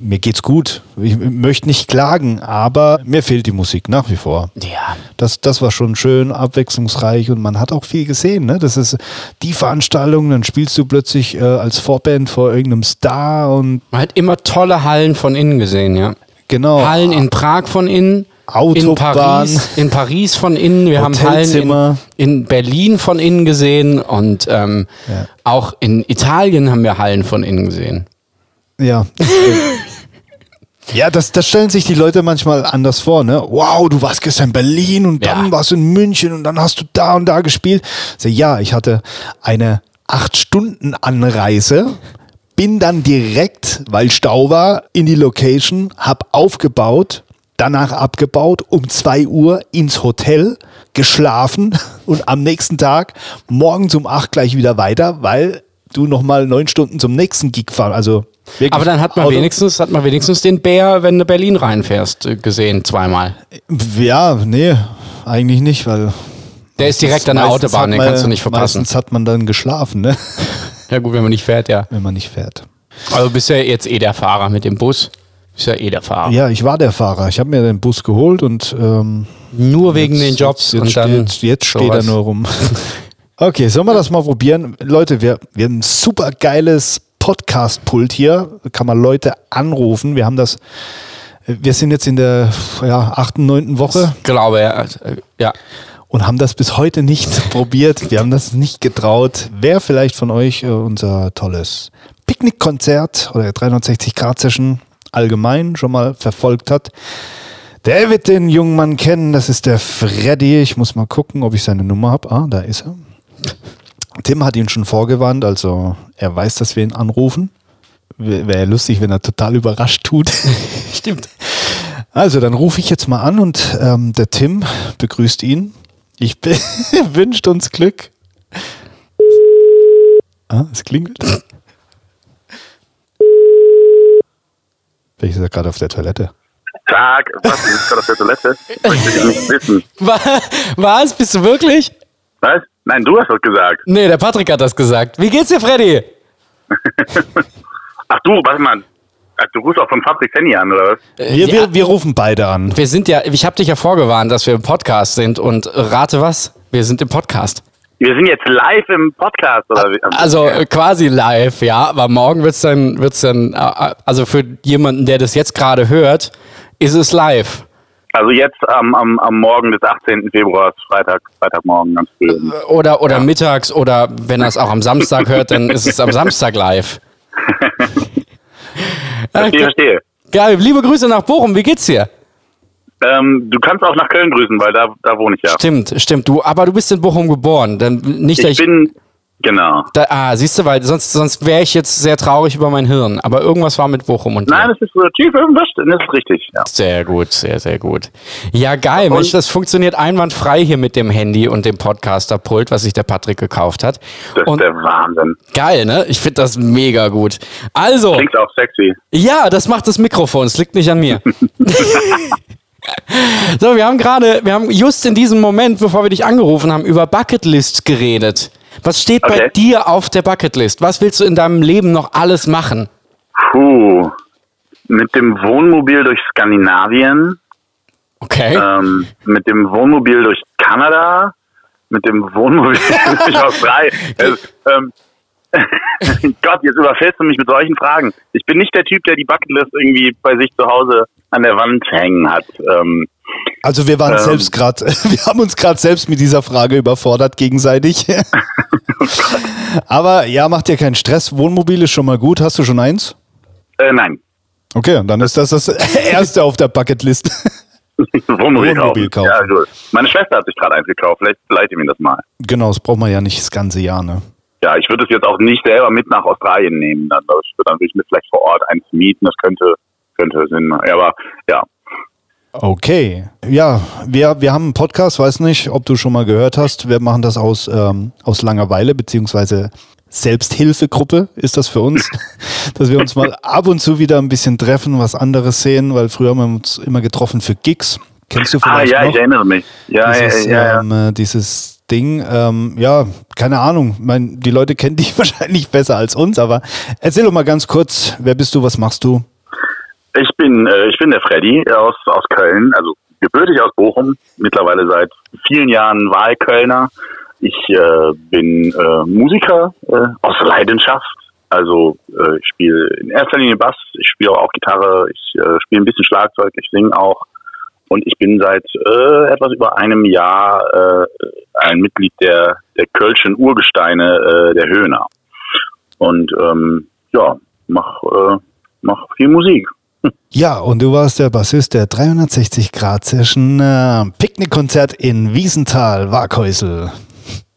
Mir geht's gut. Ich möchte nicht klagen, aber mir fehlt die Musik nach wie vor. Ja. Das, das war schon schön, abwechslungsreich und man hat auch viel gesehen. Ne? Das ist die Veranstaltung, dann spielst du plötzlich äh, als Vorband vor irgendeinem Star und Man hat immer tolle Hallen von innen gesehen, ja. genau. Hallen in Prag von innen. In Autobahn. Paris, in Paris von innen. Wir haben Hallen in, in Berlin von innen gesehen und ähm, Ja. auch in Italien haben wir Hallen von innen gesehen. Ja. ja, das, das stellen sich die Leute manchmal anders vor, ne? Wow, du warst gestern in Berlin und dann Ja. warst du in München und dann hast du da und da gespielt. So, ja, ich hatte eine acht Stunden Anreise, bin dann direkt, weil Stau war, in die Location, hab aufgebaut, danach abgebaut, um 2 Uhr ins Hotel, geschlafen und am nächsten Tag morgens um 8 gleich wieder weiter, weil du nochmal neun Stunden zum nächsten Gig fahren. Also wirklich Aber dann hat man Auto- wenigstens, hat man wenigstens den Bär, wenn du Berlin reinfährst, äh, gesehen, zweimal. Ja, nee, eigentlich nicht, weil. Der ist direkt an der Autobahn, den kannst du nicht verpassen. Meistens hat man dann geschlafen, ne? Ja gut, wenn man nicht fährt, ja. wenn man nicht fährt. Also bist ja jetzt eh der Fahrer mit dem Bus. Bist ja eh der Fahrer. Ja, ich war der Fahrer. Ich habe mir den Bus geholt und ähm, Nur wegen jetzt, den Jobs jetzt, und dann. steht, jetzt steht er nur rum. okay, sollen wir das mal probieren? Leute, wir, wir haben ein super geiles Podcast-Pult hier. Kann man Leute anrufen. Wir haben das. Wir sind jetzt in der ja, achten, neunten Woche. Ich glaube, ja. ja. und haben das bis heute nicht probiert. Wir haben das nicht getraut. Wer vielleicht von euch äh, unser tolles Picknickkonzert oder 360-Grad-Session allgemein schon mal verfolgt hat, der wird den jungen Mann kennen. Das ist der Freddy. Ich muss mal gucken, ob ich seine Nummer habe. Ah, da ist er. Tim hat ihn schon vorgewarnt, also er weiß, dass wir ihn anrufen. Wäre ja lustig, wenn er total überrascht tut. Stimmt. Also, dann rufe ich jetzt mal an und ähm, der Tim begrüßt ihn. Ich wünscht uns Glück. Ah, es klingelt. Vielleicht ist er gerade auf der Toilette. Tag, was? Du bist gerade auf der Toilette? Möchte ich nicht wissen. Wa- Was? Bist du wirklich? Was? Nein, du hast das gesagt. Nee, der Patrick hat das gesagt. Wie geht's dir, Freddy? Ach du, warte mal. Ach, Du rufst auch von Patrick Henny an, oder was? Wir, ja. wir, wir rufen beide an. Wir sind ja, ich habe dich ja vorgewarnt, dass wir im Podcast sind und rate was? Wir sind im Podcast. Wir sind jetzt live im Podcast, oder wie? Also äh, quasi live, ja, aber morgen wird's dann, wird's dann, äh, also für jemanden, der das jetzt gerade hört, ist es live. Also jetzt am, am, am Morgen des 18. Februars, Freitag, Freitagmorgen, ganz früh. Oder, oder mittags oder wenn er es auch am Samstag hört, dann ist es am Samstag live. Verstehe, verstehe. Geil, liebe Grüße nach Bochum, wie geht's dir? Ähm, du kannst auch nach Köln grüßen, weil da, da wohne ich ja. Stimmt, stimmt, du, aber du bist in Bochum geboren, dann nicht, dass Ich ich, bin Genau. Da, ah, siehst du, weil sonst, sonst wäre ich jetzt sehr traurig über mein Hirn. Aber irgendwas war mit Bochum und Nein, das ist tief im Westen, das ist richtig. Ja. Sehr gut, sehr, sehr gut. Ja, geil. Und- Mensch, das funktioniert einwandfrei hier mit dem Handy und dem Podcaster-Pult, was sich der Patrick gekauft hat. Das Und ist der Wahnsinn. geil, ne? Ich finde das mega gut. Also, Klingt auch sexy. ja, das macht das Mikrofon. Es liegt nicht an mir. so, wir haben gerade, wir haben just in diesem Moment, bevor wir dich angerufen haben, über Bucketlist geredet. Was steht bei Okay. dir auf der Bucketlist? Was willst du in deinem Leben noch alles machen? Puh. Mit dem Wohnmobil durch Skandinavien, Okay. ähm, mit dem Wohnmobil durch Kanada, mit dem Wohnmobil durch Australien. Es, ähm, Gott, jetzt überfällst du mich mit solchen Fragen. Ich bin nicht der Typ, der die Bucketlist irgendwie bei sich zu Hause an der Wand hängen hat. Ähm, Also wir waren Ähm. selbst gerade, wir haben uns gerade selbst mit dieser Frage überfordert gegenseitig. Aber ja, macht dir keinen Stress. Wohnmobil ist schon mal gut. Hast du schon eins? äh, nein. Okay, und dann ist das das erste auf der Bucketlist. Wohnmobil, Wohnmobil kaufen. Ja, gut. Meine Schwester hat sich gerade eins gekauft. Vielleicht leite ich mir das mal. genau, das braucht man ja nicht das ganze Jahr, ne? Ja, ich würde es jetzt auch nicht selber mit nach Australien nehmen. Dann, das würde dann würde ich mir vielleicht vor Ort eins mieten. Das könnte, könnte Sinn machen. Aber ja, Okay. Ja, wir, wir haben einen Podcast, weiß nicht, ob du schon mal gehört hast. Wir machen das aus, ähm, aus Langeweile, beziehungsweise Selbsthilfegruppe ist das für uns, dass wir uns mal ab und zu wieder ein bisschen treffen, was anderes sehen, weil früher haben wir uns immer getroffen für Gigs. Kennst du ah, vielleicht ja, noch? ich erinnere mich. Ja, dieses, ja, ja, ja. Ähm, äh, dieses Ding, ähm, ja, keine Ahnung. Mein, die Leute kennen dich wahrscheinlich besser als uns, aber erzähl doch mal ganz kurz, wer bist du, was machst du? Ich bin, äh, ich bin der Freddy aus, aus Köln, also gebürtig aus Bochum, mittlerweile seit vielen Jahren Wahlkölner. Ich äh, bin äh, Musiker äh, aus Leidenschaft. Also äh, ich spiele in erster Linie Bass, ich spiele auch Gitarre, ich äh, spiele ein bisschen Schlagzeug, ich singe auch. Und ich bin seit äh, etwas über einem Jahr äh, ein Mitglied der, der Kölschen Urgesteine äh, der Höhner. Und ähm, ja, mach, äh, mach viel Musik. Ja, und du warst der Bassist der 360-Grad-Session äh, Picknickkonzert in Wiesenthal, Waghäusel.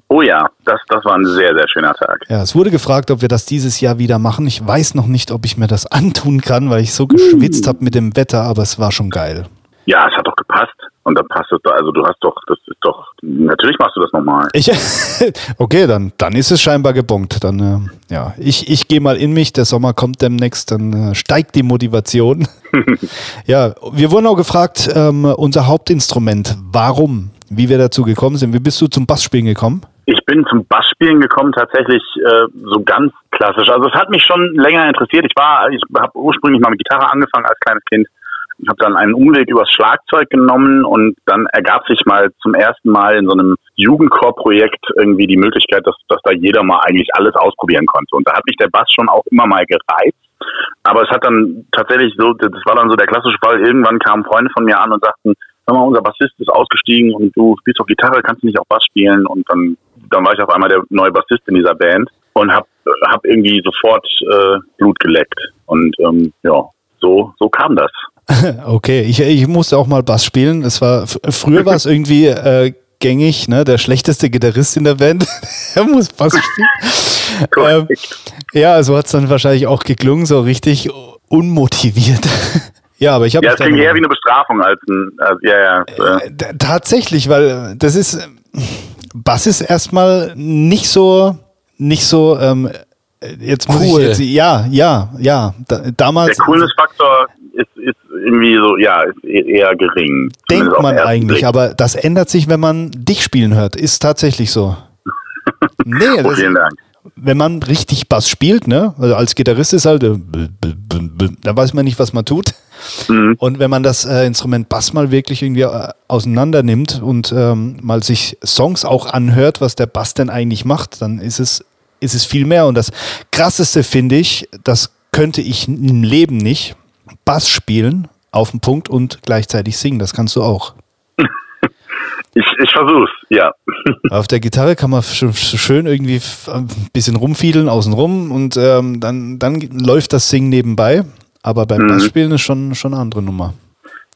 Oh ja, das, das war ein sehr, sehr schöner Tag. Ja, es wurde gefragt, ob wir das dieses Jahr wieder machen. Ich weiß noch nicht, ob ich mir das antun kann, weil ich so geschwitzt habe mit dem Wetter, aber es war schon geil. Ja, es hat doch gepasst. Und dann passt es doch, also du hast doch, das ist doch, natürlich machst du das nochmal. Ich, okay, dann, dann ist es scheinbar gebongt. Dann, äh, ja, ich, ich gehe mal in mich, der Sommer kommt demnächst, dann äh, steigt die Motivation. ja, wir wurden auch gefragt, ähm, unser Hauptinstrument, warum, wie wir dazu gekommen sind. Wie bist du zum Bassspielen gekommen? Ich bin zum Bassspielen gekommen, tatsächlich äh, so ganz klassisch. Also es hat mich schon länger interessiert. Ich war, ich habe ursprünglich mal mit Gitarre angefangen als kleines Kind. Ich habe dann einen Umweg übers Schlagzeug genommen und dann ergab sich mal zum ersten Mal in so einem Jugendchor-Projekt irgendwie die Möglichkeit, dass, dass da jeder mal eigentlich alles ausprobieren konnte. Und da hat mich der Bass schon auch immer mal gereizt. Aber es hat dann tatsächlich so, das war dann so der klassische Fall, irgendwann kamen Freunde von mir an und sagten, hör mal, unser Bassist ist ausgestiegen und du spielst doch Gitarre, kannst du nicht auch Bass spielen? Und dann, dann war ich auf einmal der neue Bassist in dieser Band und hab, hab irgendwie sofort äh, Blut geleckt. Und ähm, ja, so, so kam das. Okay, ich, ich musste auch mal Bass spielen. Es war, früher war es irgendwie äh, gängig, ne? Der schlechteste Gitarrist in der Band, er muss Bass spielen. ähm, ja, so hat es dann wahrscheinlich auch geklungen, so richtig unmotiviert. ja, aber ich habe Ja, es klingt eher wie eine Bestrafung als ein, als, ja, ja. Äh, T- Tatsächlich, weil äh, das ist äh, Bass ist erstmal nicht so nicht so ähm, äh, jetzt muss Cool. ich jetzt ja ja ja da, damals der Coolness-Faktor ist, ist irgendwie so, ja, ist e- eher gering. denkt man eigentlich, Blick. aber das ändert sich, wenn man dich spielen hört. Ist tatsächlich so. Nee, Oh, das, vielen Dank. wenn man richtig Bass spielt, ne, also als Gitarrist ist halt, äh, da weiß man nicht, was man tut. Mhm. Und wenn man das äh, Instrument Bass mal wirklich irgendwie äh, auseinander nimmt und ähm, mal sich Songs auch anhört, was der Bass denn eigentlich macht, dann ist es, ist es viel mehr. Und das Krasseste finde ich, das könnte ich im Leben nicht, Bass spielen auf den Punkt und gleichzeitig singen. Das kannst du auch. Ich, ich versuch's, ja. Auf der Gitarre kann man sch- schön irgendwie ein bisschen rumfiedeln außenrum und ähm, dann, dann läuft das Singen nebenbei. Aber beim Mhm. Bassspielen ist schon, schon eine andere Nummer.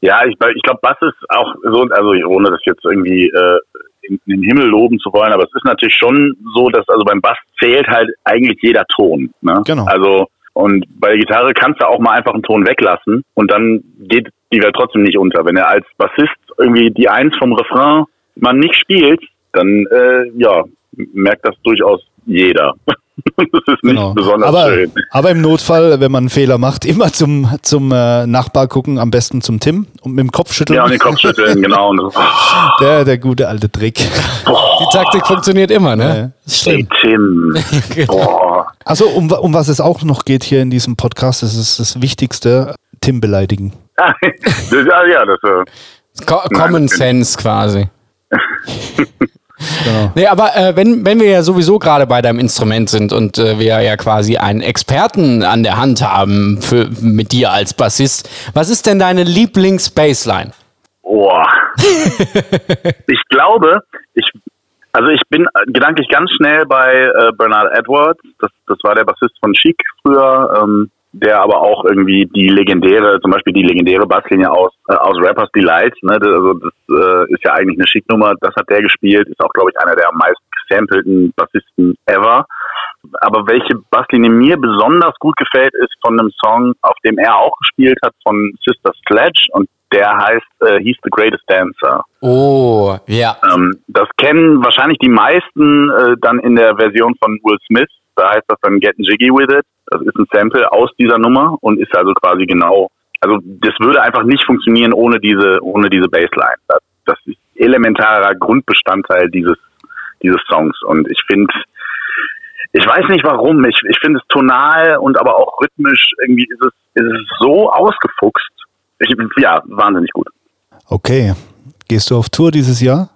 Ja, ich, ich glaube, Bass ist auch so, also ohne das jetzt irgendwie äh, in, in den Himmel loben zu wollen, aber es ist natürlich schon so, dass also beim Bass zählt halt eigentlich jeder Ton. Ne? Genau. Also und bei der Gitarre kannst du auch mal einfach einen Ton weglassen und dann geht die Welt trotzdem nicht unter. Wenn er als Bassist irgendwie die Eins vom Refrain man nicht spielt, dann äh, ja merkt das durchaus jeder. das ist nicht Genau. besonders aber, schön. aber im Notfall, wenn man einen Fehler macht, immer zum, zum äh, Nachbar gucken, am besten zum Tim und mit dem Kopf schütteln. Ja, und den Kopf schütteln, genau. So, Der, der gute alte Trick. Die Taktik funktioniert immer, ne? Ist Hey. Tim, boah. Also um, um was es auch noch geht hier in diesem Podcast, das ist das Wichtigste, Tim beleidigen. ja, ja, das, äh, Co Common Sense quasi. Genau. Nee, aber äh, wenn, wenn wir ja sowieso gerade bei deinem Instrument sind und äh, wir ja quasi einen Experten an der Hand haben für, mit dir als Bassist, was ist denn deine Lieblings-Bassline? boah. ich glaube, ich, also ich bin gedanklich ganz schnell bei äh, Bernard Edwards. Das, das war der Bassist von Chic früher, ähm, der aber auch irgendwie die legendäre, zum Beispiel die legendäre Basslinie aus, äh, aus Rappers Delight, ne, das, also das äh, ist ja eigentlich eine Chic-Nummer, das hat der gespielt, ist auch, glaube ich, einer der am meisten gesampelten Bassisten ever. Aber welche Basslinie mir besonders gut gefällt, ist von einem Song, auf dem er auch gespielt hat, von Sister Sledge und der heißt äh, He's the Greatest Dancer. Oh, ja. Ähm, das kennen wahrscheinlich die meisten äh, dann in der Version von Will Smith. Da heißt das dann Getting Jiggy with It. Das ist ein Sample aus dieser Nummer und ist also quasi genau, also das würde einfach nicht funktionieren ohne diese, ohne diese Bassline. Das, das ist elementarer Grundbestandteil dieses, dieses Songs und ich finde, ich weiß nicht warum, ich, ich finde es tonal und aber auch rhythmisch irgendwie ist es, ist es so ausgefuchst. Ich, ja, wahnsinnig gut. Okay. Gehst du auf Tour dieses Jahr?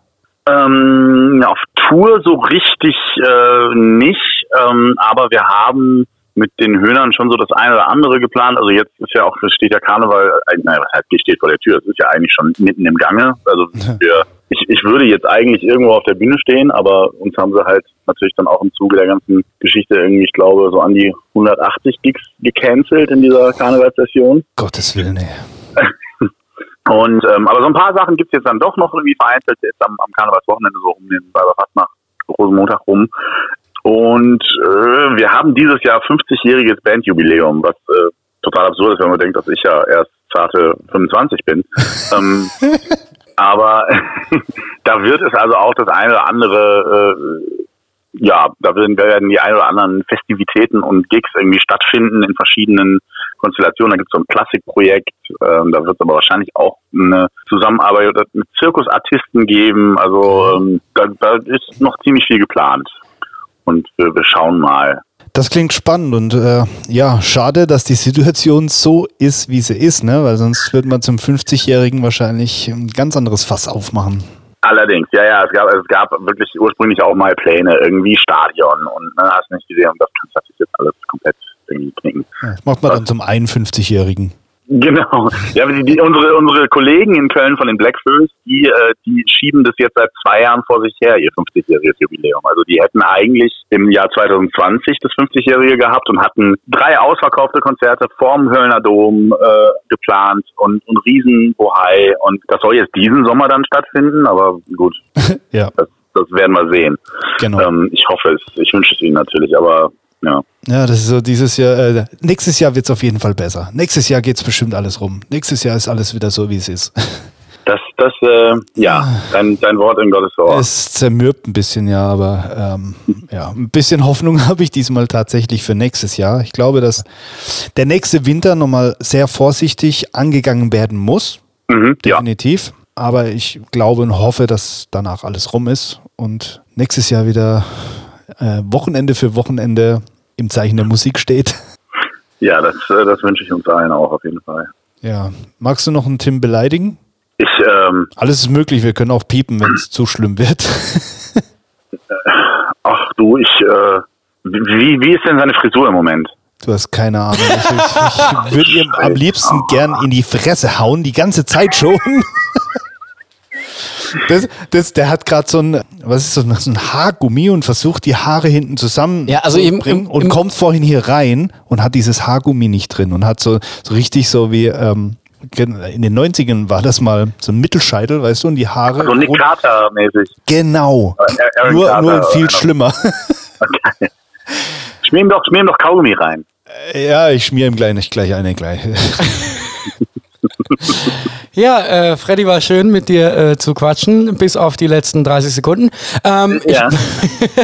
Ähm, auf Tour so richtig äh, nicht, ähm, aber wir haben mit den Höhnern schon so das eine oder andere geplant. Also jetzt ist ja auch, steht ja Karneval, äh, naja, was heißt, steht vor der Tür, es ist ja eigentlich schon mitten im Gange. Also wir, ich, ich würde jetzt eigentlich irgendwo auf der Bühne stehen, aber uns haben sie halt natürlich dann auch im Zuge der ganzen Geschichte irgendwie, ich glaube, so an die 180 Gigs gecancelt in dieser Karnevalssession. Gottes Willen, ey. Und ähm, aber so ein paar Sachen gibt's jetzt dann doch noch irgendwie vereinzelt jetzt am, am Karnevalswochenende so um den Weiberfastnacht, Rosenmontag rum. Und äh, wir haben dieses Jahr 50-jähriges Bandjubiläum, was äh, total absurd ist, wenn man denkt, dass ich ja erst zarte 25 bin. ähm, aber da wird es also auch das eine oder andere äh, ja, da werden, werden die ein oder anderen Festivitäten und Gigs irgendwie stattfinden in verschiedenen Konstellationen. Da gibt es so ein Klassikprojekt, ähm, da wird es aber wahrscheinlich auch eine Zusammenarbeit mit Zirkusartisten geben. Also ähm, da, da ist noch ziemlich viel geplant. Und wir, wir schauen mal. Das klingt spannend und äh, ja, schade, dass die Situation so ist, wie sie ist, ne? Weil sonst würde man zum 50-Jährigen wahrscheinlich ein ganz anderes Fass aufmachen. Allerdings, ja, ja, es gab, es gab wirklich ursprünglich auch mal Pläne, irgendwie Stadion und ne, hast nicht gesehen, und das kannst du jetzt alles komplett irgendwie knicken. Ja, Das macht man dann zum 51-Jährigen. Genau. Ja, die, die, unsere, unsere Kollegen in Köln von den Blackfills, die, äh, die schieben das jetzt seit zwei Jahren vor sich her, ihr 50-jähriges Jubiläum. Also die hätten eigentlich im Jahr 2020 das 50-jährige gehabt und hatten drei ausverkaufte Konzerte vorm Kölner Dom äh, geplant und, und Riesenbohai. Und das soll jetzt diesen Sommer dann stattfinden, aber gut, Ja, das, das werden wir sehen. genau. Ähm, ich hoffe es, ich wünsche es ihnen natürlich, aber ja. Ja, das ist so dieses Jahr, äh, nächstes Jahr wird es auf jeden Fall besser. Nächstes Jahr geht es bestimmt alles rum. Nächstes Jahr ist alles wieder so, wie es ist. Das, das, äh, ja, dein, dein Wort in Gottes Ohr. Es zermürbt ein bisschen, ja, aber ähm, ja, ein bisschen Hoffnung habe ich diesmal tatsächlich für nächstes Jahr. Ich glaube, dass der nächste Winter nochmal sehr vorsichtig angegangen werden muss. Mhm, ja. Definitiv. Aber ich glaube und hoffe, dass danach alles rum ist und nächstes Jahr wieder äh, Wochenende für Wochenende im Zeichen der Musik steht. Ja, das, äh, das wünsche ich uns allen auch auf jeden Fall. Ja. Magst du noch einen Tim beleidigen? Ich, ähm, Alles ist möglich, wir können auch piepen, wenn es zu schlimm wird. ach du, ich, äh, wie, wie ist denn seine Frisur im Moment? Du hast keine Ahnung. Ich, ich, ich würde ihm am liebsten gern in die Fresse hauen, die ganze Zeit schon. Das, das, der hat gerade so ein, was ist das, so ein Haargummi und versucht die Haare hinten zusammen Ja, also zu im- bringen im- und im- kommt vorhin hier rein und hat dieses Haargummi nicht drin und hat so, so richtig so wie, ähm, in den 90ern war das mal so ein Mittelscheitel, weißt du, und die Haare. So Nick rund- Carter-mäßig. Genau. Äh, Aaron Nur, Carter nur viel einer. schlimmer. Okay. Schmier ihm doch, schmier ihm doch Kaugummi rein. ja, ich schmier ihm gleich nicht gleich eine gleich. Ja, äh, Freddy war schön mit dir äh, zu quatschen, bis auf die letzten 30 Sekunden. Ähm, Ja.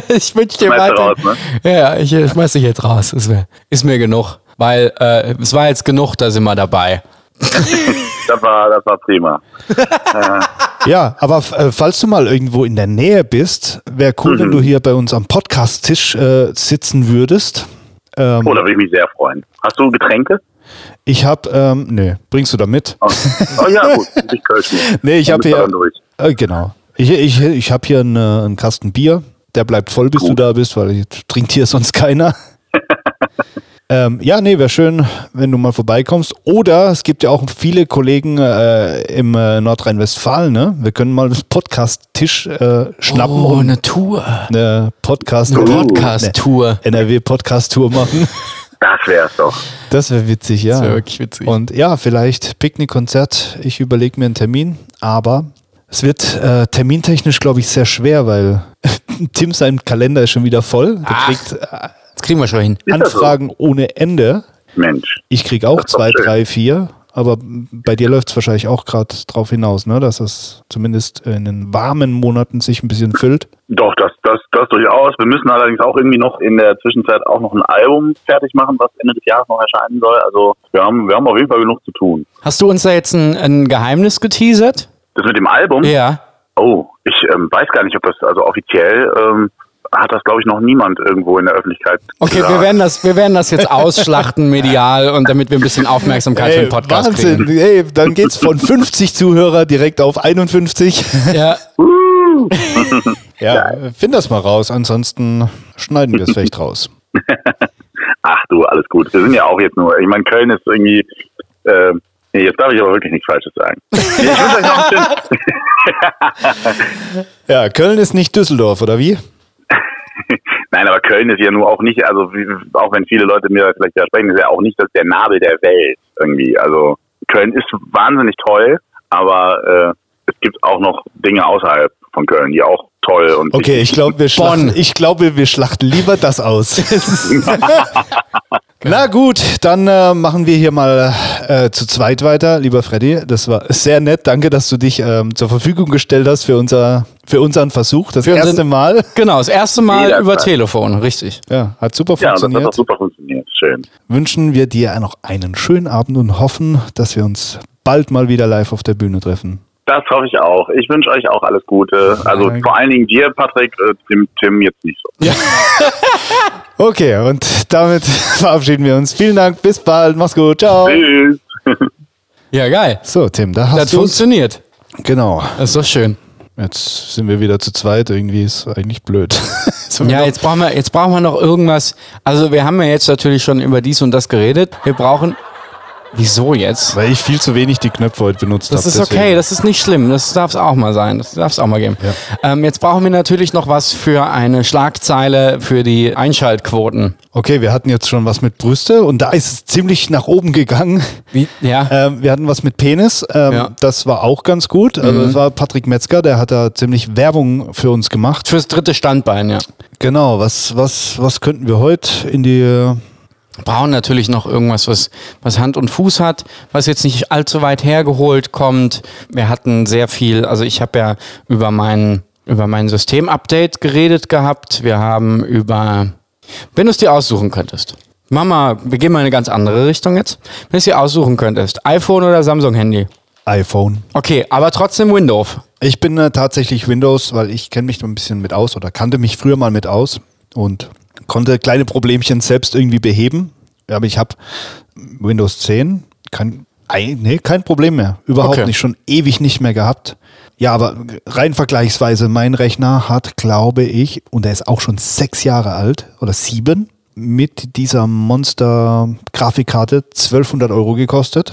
Ich, ich wünsche dir weiter. raus, ne? Ja, ja, ich äh, schmeiß dich jetzt raus. Ist mir, ist mir genug. Weil äh, es war jetzt genug, da sind wir dabei. Das war, das war prima. ja, aber äh, falls du mal irgendwo in der Nähe bist, wäre cool, wenn du hier bei uns am Podcast-Tisch äh, sitzen würdest. Ähm, Oh, da würde ich mich sehr freuen. Hast du Getränke? Ich habe, ähm, nö, bringst du da mit? Oh, oh ja, gut. Ich mit. Nee, ich habe hier, äh, genau. Ich, ich, ich habe hier einen, einen Kasten Bier. Der bleibt voll, bis du da bist, weil ich, trinkt hier sonst keiner. ähm, ja, nee, wäre schön, wenn du mal vorbeikommst. Oder es gibt ja auch viele Kollegen äh, im äh, Nordrhein-Westfalen. Ne? Wir können mal das Podcast-Tisch äh, schnappen Oh, und eine Tour. eine Podcast- Eine Podcast-Tour. eine NRW-Podcast-Tour machen. Das wär's doch. Das wäre witzig, ja. Das wär wirklich witzig. Und ja, vielleicht Picknick-Konzert. Ich überlege mir einen Termin, aber es wird äh, termintechnisch, glaube ich, sehr schwer, weil Tim sein Kalender ist schon wieder voll. Der Ach. kriegt äh, Das kriegen wir schon hin. Das so? Anfragen ohne Ende. Mensch. Ich kriege auch zwei, schön. drei, vier. Aber bei dir läuft es wahrscheinlich auch gerade drauf hinaus, ne? dass es zumindest in den warmen Monaten sich ein bisschen füllt. Doch, das, das, das durchaus. Wir müssen allerdings auch irgendwie noch in der Zwischenzeit auch noch ein Album fertig machen, was Ende des Jahres noch erscheinen soll. Also wir haben, wir haben auf jeden Fall genug zu tun. Hast du uns da jetzt ein, ein Geheimnis geteasert? Das mit dem Album? Ja. Oh, ich ähm, weiß gar nicht, ob das, also offiziell ähm, hat das, glaube ich, noch niemand irgendwo in der Öffentlichkeit Okay, gesagt. wir werden, das, wir werden das jetzt ausschlachten medial und damit wir ein bisschen Aufmerksamkeit für den Podcast Wahnsinn. kriegen. Ey, dann geht's von 50 Zuhörer direkt auf 51. Ja, Ja, find das mal raus. Ansonsten schneiden wir es vielleicht raus. Ach du, alles gut. Wir sind ja auch jetzt nur, ich meine, Köln ist irgendwie, äh, nee, jetzt darf ich aber wirklich nichts Falsches sagen. Nee, ich wünsche euch noch einen schönen, Ja, Köln ist nicht Düsseldorf, oder wie? Nein, aber Köln ist ja nur auch nicht, also wie, auch wenn viele Leute mir vielleicht widersprechen, ist ja auch nicht das der Nabel der Welt irgendwie. Also Köln ist wahnsinnig toll, aber äh, es gibt auch noch Dinge außerhalb von Köln, die auch toll und Okay, ich glaube, wir, schlachten- ich glaube, wir schlachten lieber das aus. Na gut, dann äh, machen wir hier mal äh, zu zweit weiter. Lieber Freddy, das war sehr nett. Danke, dass du dich ähm, zur Verfügung gestellt hast für, unser, für unseren Versuch. Das Für unseren- erste Mal. genau, das erste Mal Jederzeit. über Telefon, richtig. Ja, hat super ja, das hat funktioniert. auch super funktioniert. Schön. Wünschen wir dir noch einen schönen Abend und hoffen, dass wir uns bald mal wieder live auf der Bühne treffen. Das hoffe ich auch. Ich wünsche euch auch alles Gute. Also Danke. vor allen Dingen dir, Patrick, äh, Tim, Tim jetzt nicht so. Okay, und damit verabschieden wir uns. Vielen Dank, bis bald, mach's gut, ciao. Tschüss. Ja, geil. So, Tim, da Das hast du funktioniert. Genau. Das ist doch schön. Jetzt sind wir wieder zu zweit. Irgendwie ist eigentlich blöd. Ja, noch- jetzt brauchen, wir, jetzt brauchen wir noch irgendwas. Also, wir haben ja jetzt natürlich schon über dies und das geredet. Wir brauchen. Wieso jetzt? Weil ich viel zu wenig die Knöpfe heute benutzt habe. Das ist okay, das ist nicht schlimm. Das darf es auch mal sein. Das darf es auch mal geben. Ähm, jetzt brauchen wir natürlich noch was für eine Schlagzeile für die Einschaltquoten. Okay, wir hatten jetzt schon was mit Brüste und da ist es ziemlich nach oben gegangen. Wie, ja. Ähm, wir hatten was mit Penis. Ähm, Ja. Mhm. Das war auch ganz gut. Also das war Patrick Metzger, der hat da ziemlich Werbung für uns gemacht. Fürs dritte Standbein, ja. Genau, was, was, was könnten wir heute in die. Brauchen natürlich noch irgendwas, was, was Hand und Fuß hat, was jetzt nicht allzu weit hergeholt kommt. Wir hatten sehr viel, also ich habe ja über mein, über mein Systemupdate geredet gehabt. Wir haben über, wenn du es dir aussuchen könntest. Mama, wir gehen mal in eine ganz andere Richtung jetzt. Wenn du es dir aussuchen könntest, iPhone oder Samsung-Handy. iPhone. Okay, aber trotzdem Windows. Ich bin äh, tatsächlich Windows, weil ich kenne mich ein bisschen mit aus oder kannte mich früher mal mit aus und konnte kleine Problemchen selbst irgendwie beheben. Aber ich habe Windows 10, kein, ei- nee, kein Problem mehr. Überhaupt Okay. nicht, schon ewig nicht mehr gehabt. Ja, aber rein vergleichsweise, mein Rechner hat, glaube ich, und er ist auch schon sechs Jahre alt oder sieben, mit dieser Monster-Grafikkarte 1200 Euro gekostet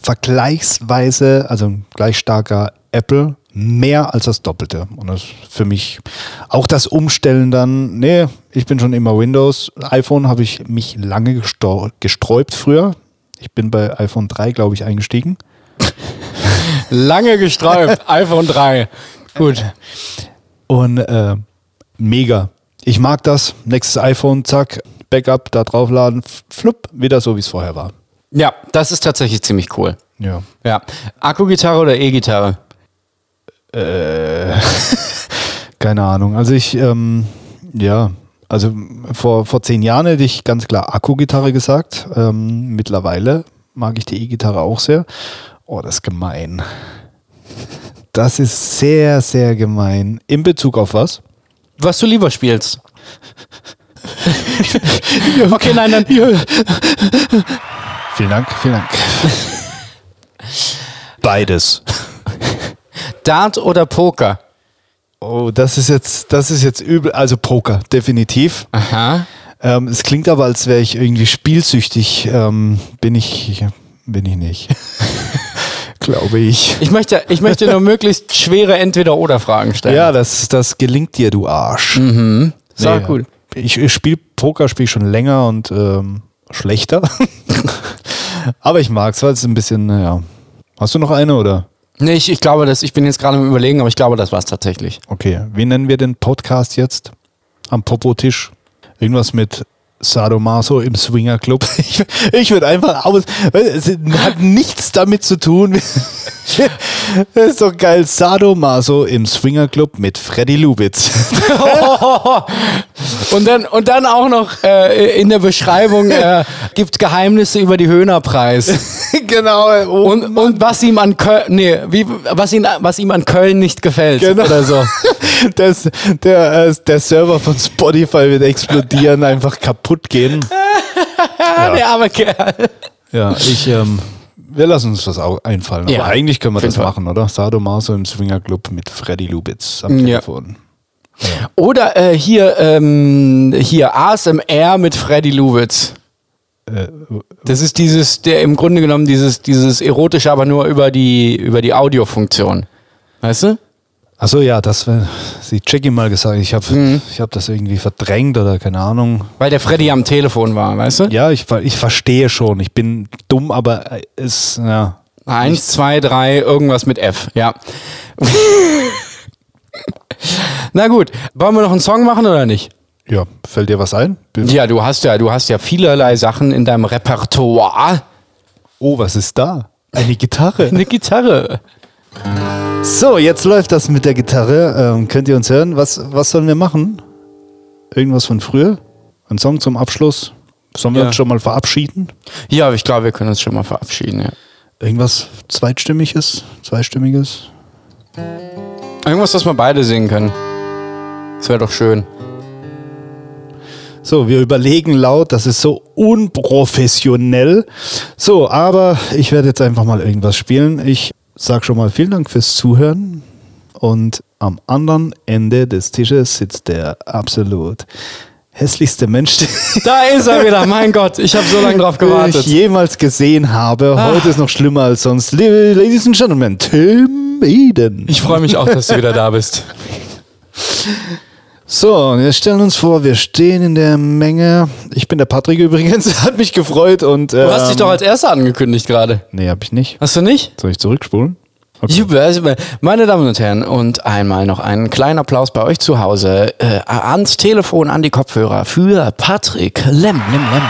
vergleichsweise, also ein gleich starker Apple, mehr als das Doppelte. Und das ist für mich auch das Umstellen dann, nee, ich bin schon immer Windows. iPhone habe ich mich lange gesträubt früher. Ich bin bei iPhone 3, glaube ich, eingestiegen. Lange gesträubt. iPhone 3. Gut. Und äh, mega. Ich mag das. Nächstes iPhone, zack, Backup da draufladen, flupp, wieder so wie es vorher war. Ja, das ist tatsächlich ziemlich cool. Ja. Ja. Akkugitarre oder E-Gitarre? Keine Ahnung. Also ich, ähm, ja, also vor, vor zehn Jahren hätte ich ganz klar Akkugitarre gesagt. Ähm, mittlerweile mag ich die E-Gitarre auch sehr. Oh, das ist gemein. Das ist sehr, sehr gemein. In Bezug auf was? Was du lieber spielst. okay, nein, nein. Vielen Dank, vielen Dank. Beides. Dart oder Poker? Oh, das ist jetzt, das ist jetzt übel. Also Poker, definitiv. Aha. Ähm, es klingt aber, als wäre ich irgendwie spielsüchtig. Ähm, bin ich, bin ich nicht. Glaube ich. Ich möchte, ich möchte nur möglichst schwere Entweder-Oder-Fragen stellen. Ja, das, das gelingt dir, du Arsch. Sag Nee, gut. Ich, ich spiele Poker spiele ich schon länger und ähm, schlechter. aber ich mag es, weil es ein bisschen, naja. Hast du noch eine oder? Nee, ich, ich glaube, dass ich bin jetzt gerade am überlegen, aber ich glaube, das war es tatsächlich. Okay, wie nennen wir den Podcast jetzt? Am Popotisch? Irgendwas mit Sadomaso im Swinger Club. Ich, ich würde einfach aus. Es hat nichts damit zu tun. Das ist doch geil. Sadomaso im Swinger Club mit Freddy Lubitz. Und dann, und dann auch noch äh, in der Beschreibung äh, gibt Geheimnisse über die Höhnerpreis. genau. Oh, Und, und was ihm an Köln, nee, wie, was, ihn, was ihm an Köln nicht gefällt. Genau. Oder so. das, der, äh, der Server von Spotify wird explodieren, einfach kaputt gehen. Ja. Der arme Kerl. Ja, ich, ähm, wir lassen uns das auch einfallen. Ja, Aber eigentlich können wir das Fall. machen, oder? Sadomaso im Swinger Club mit Freddy Lubitz am Ja. Telefon. Oder äh, hier, ähm, hier ASMR mit Freddy Lubitz. Äh, Das ist dieses, der im Grunde genommen dieses, dieses erotische, aber nur über die, über die Audiofunktion. Weißt du? Achso, ja, das wäre, sie Jackie mal gesagt, ich habe Mhm. ich hab das irgendwie verdrängt oder keine Ahnung. Weil der Freddy am Telefon war, weißt du? Ja, ich, ich verstehe schon. Ich bin dumm, aber es, ja. Eins, zwei, drei, irgendwas mit F, ja. Na gut, wollen wir noch einen Song machen oder nicht? Ja, fällt dir was ein? Ja, du hast ja, du hast ja vielerlei Sachen in deinem Repertoire. Oh, was ist da? Eine Gitarre. Eine Gitarre. So, jetzt läuft das mit der Gitarre. Ähm, könnt ihr uns hören? Was, was sollen wir machen? Irgendwas von früher? Ein Song zum Abschluss? Sollen wir Ja. uns schon mal verabschieden? Ja, ich glaube, wir können uns schon mal verabschieden. Ja. Irgendwas zweitstimmiges? Zweistimmiges? Irgendwas, was wir beide singen können. Das wäre doch schön. So, wir überlegen laut, das ist so unprofessionell. So, aber ich werde jetzt einfach mal irgendwas spielen. Ich sag schon mal vielen Dank fürs Zuhören. Und am anderen Ende des Tisches sitzt der absolut hässlichste Mensch, Da ist er wieder, mein Gott, ich habe so lange drauf ich gewartet. jemals gesehen habe. Heute ist noch schlimmer als sonst. Ladies and Gentlemen, Tim Eden. Ich freue mich auch, dass du wieder da bist. So, und wir stellen uns vor, wir stehen in der Menge. Ich bin der Patrick übrigens, hat mich gefreut und. Du hast dich doch als Erster angekündigt gerade. Nee, hab ich nicht. Hast du nicht? Soll ich zurückspulen? Super. Meine Damen und Herren, und einmal noch einen kleinen Applaus bei euch zu Hause. Äh, ans Telefon, an die Kopfhörer für Patrick Lem. Lem, Lem, Lem.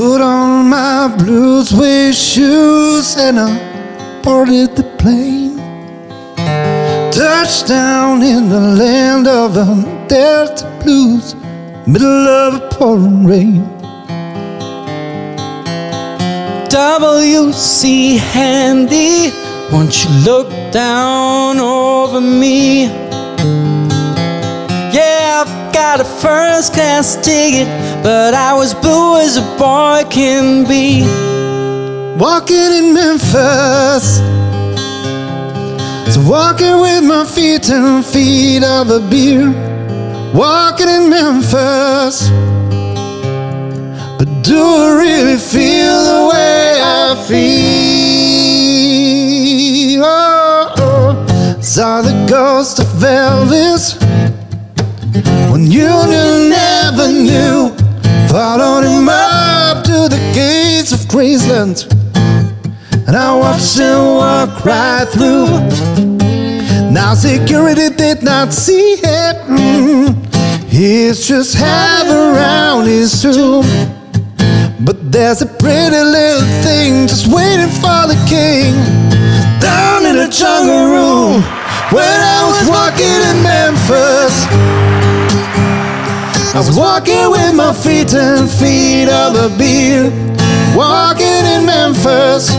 Put on my blue suede shoes and I boarded the plane. Touchdown in the land of the Delta Blues, middle of a pouring rain. W.C. Handy, won't you look down over me? Yeah, I've got a first class ticket, but I was blue as a boy can be. Walking in Memphis. So walking with my feet and feet of a beer. Walking in Memphis. But do I really feel the way I feel? Oh, oh. Saw the ghost of Elvis when you knew, never knew. Followed him up to the gates of Graceland, and I watched him walk right through. Now security did not see him. He's just half around his tomb. But there's a pretty little thing just waiting for the king down in the jungle room when I was walking in Memphis. I was walking with my feet and feet of the beer, walking in Memphis.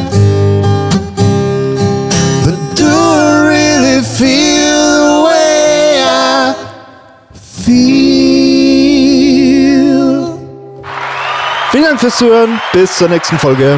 But do I really feel the way I feel? Vielen Dank fürs Zuhören. Bis zur nächsten Folge.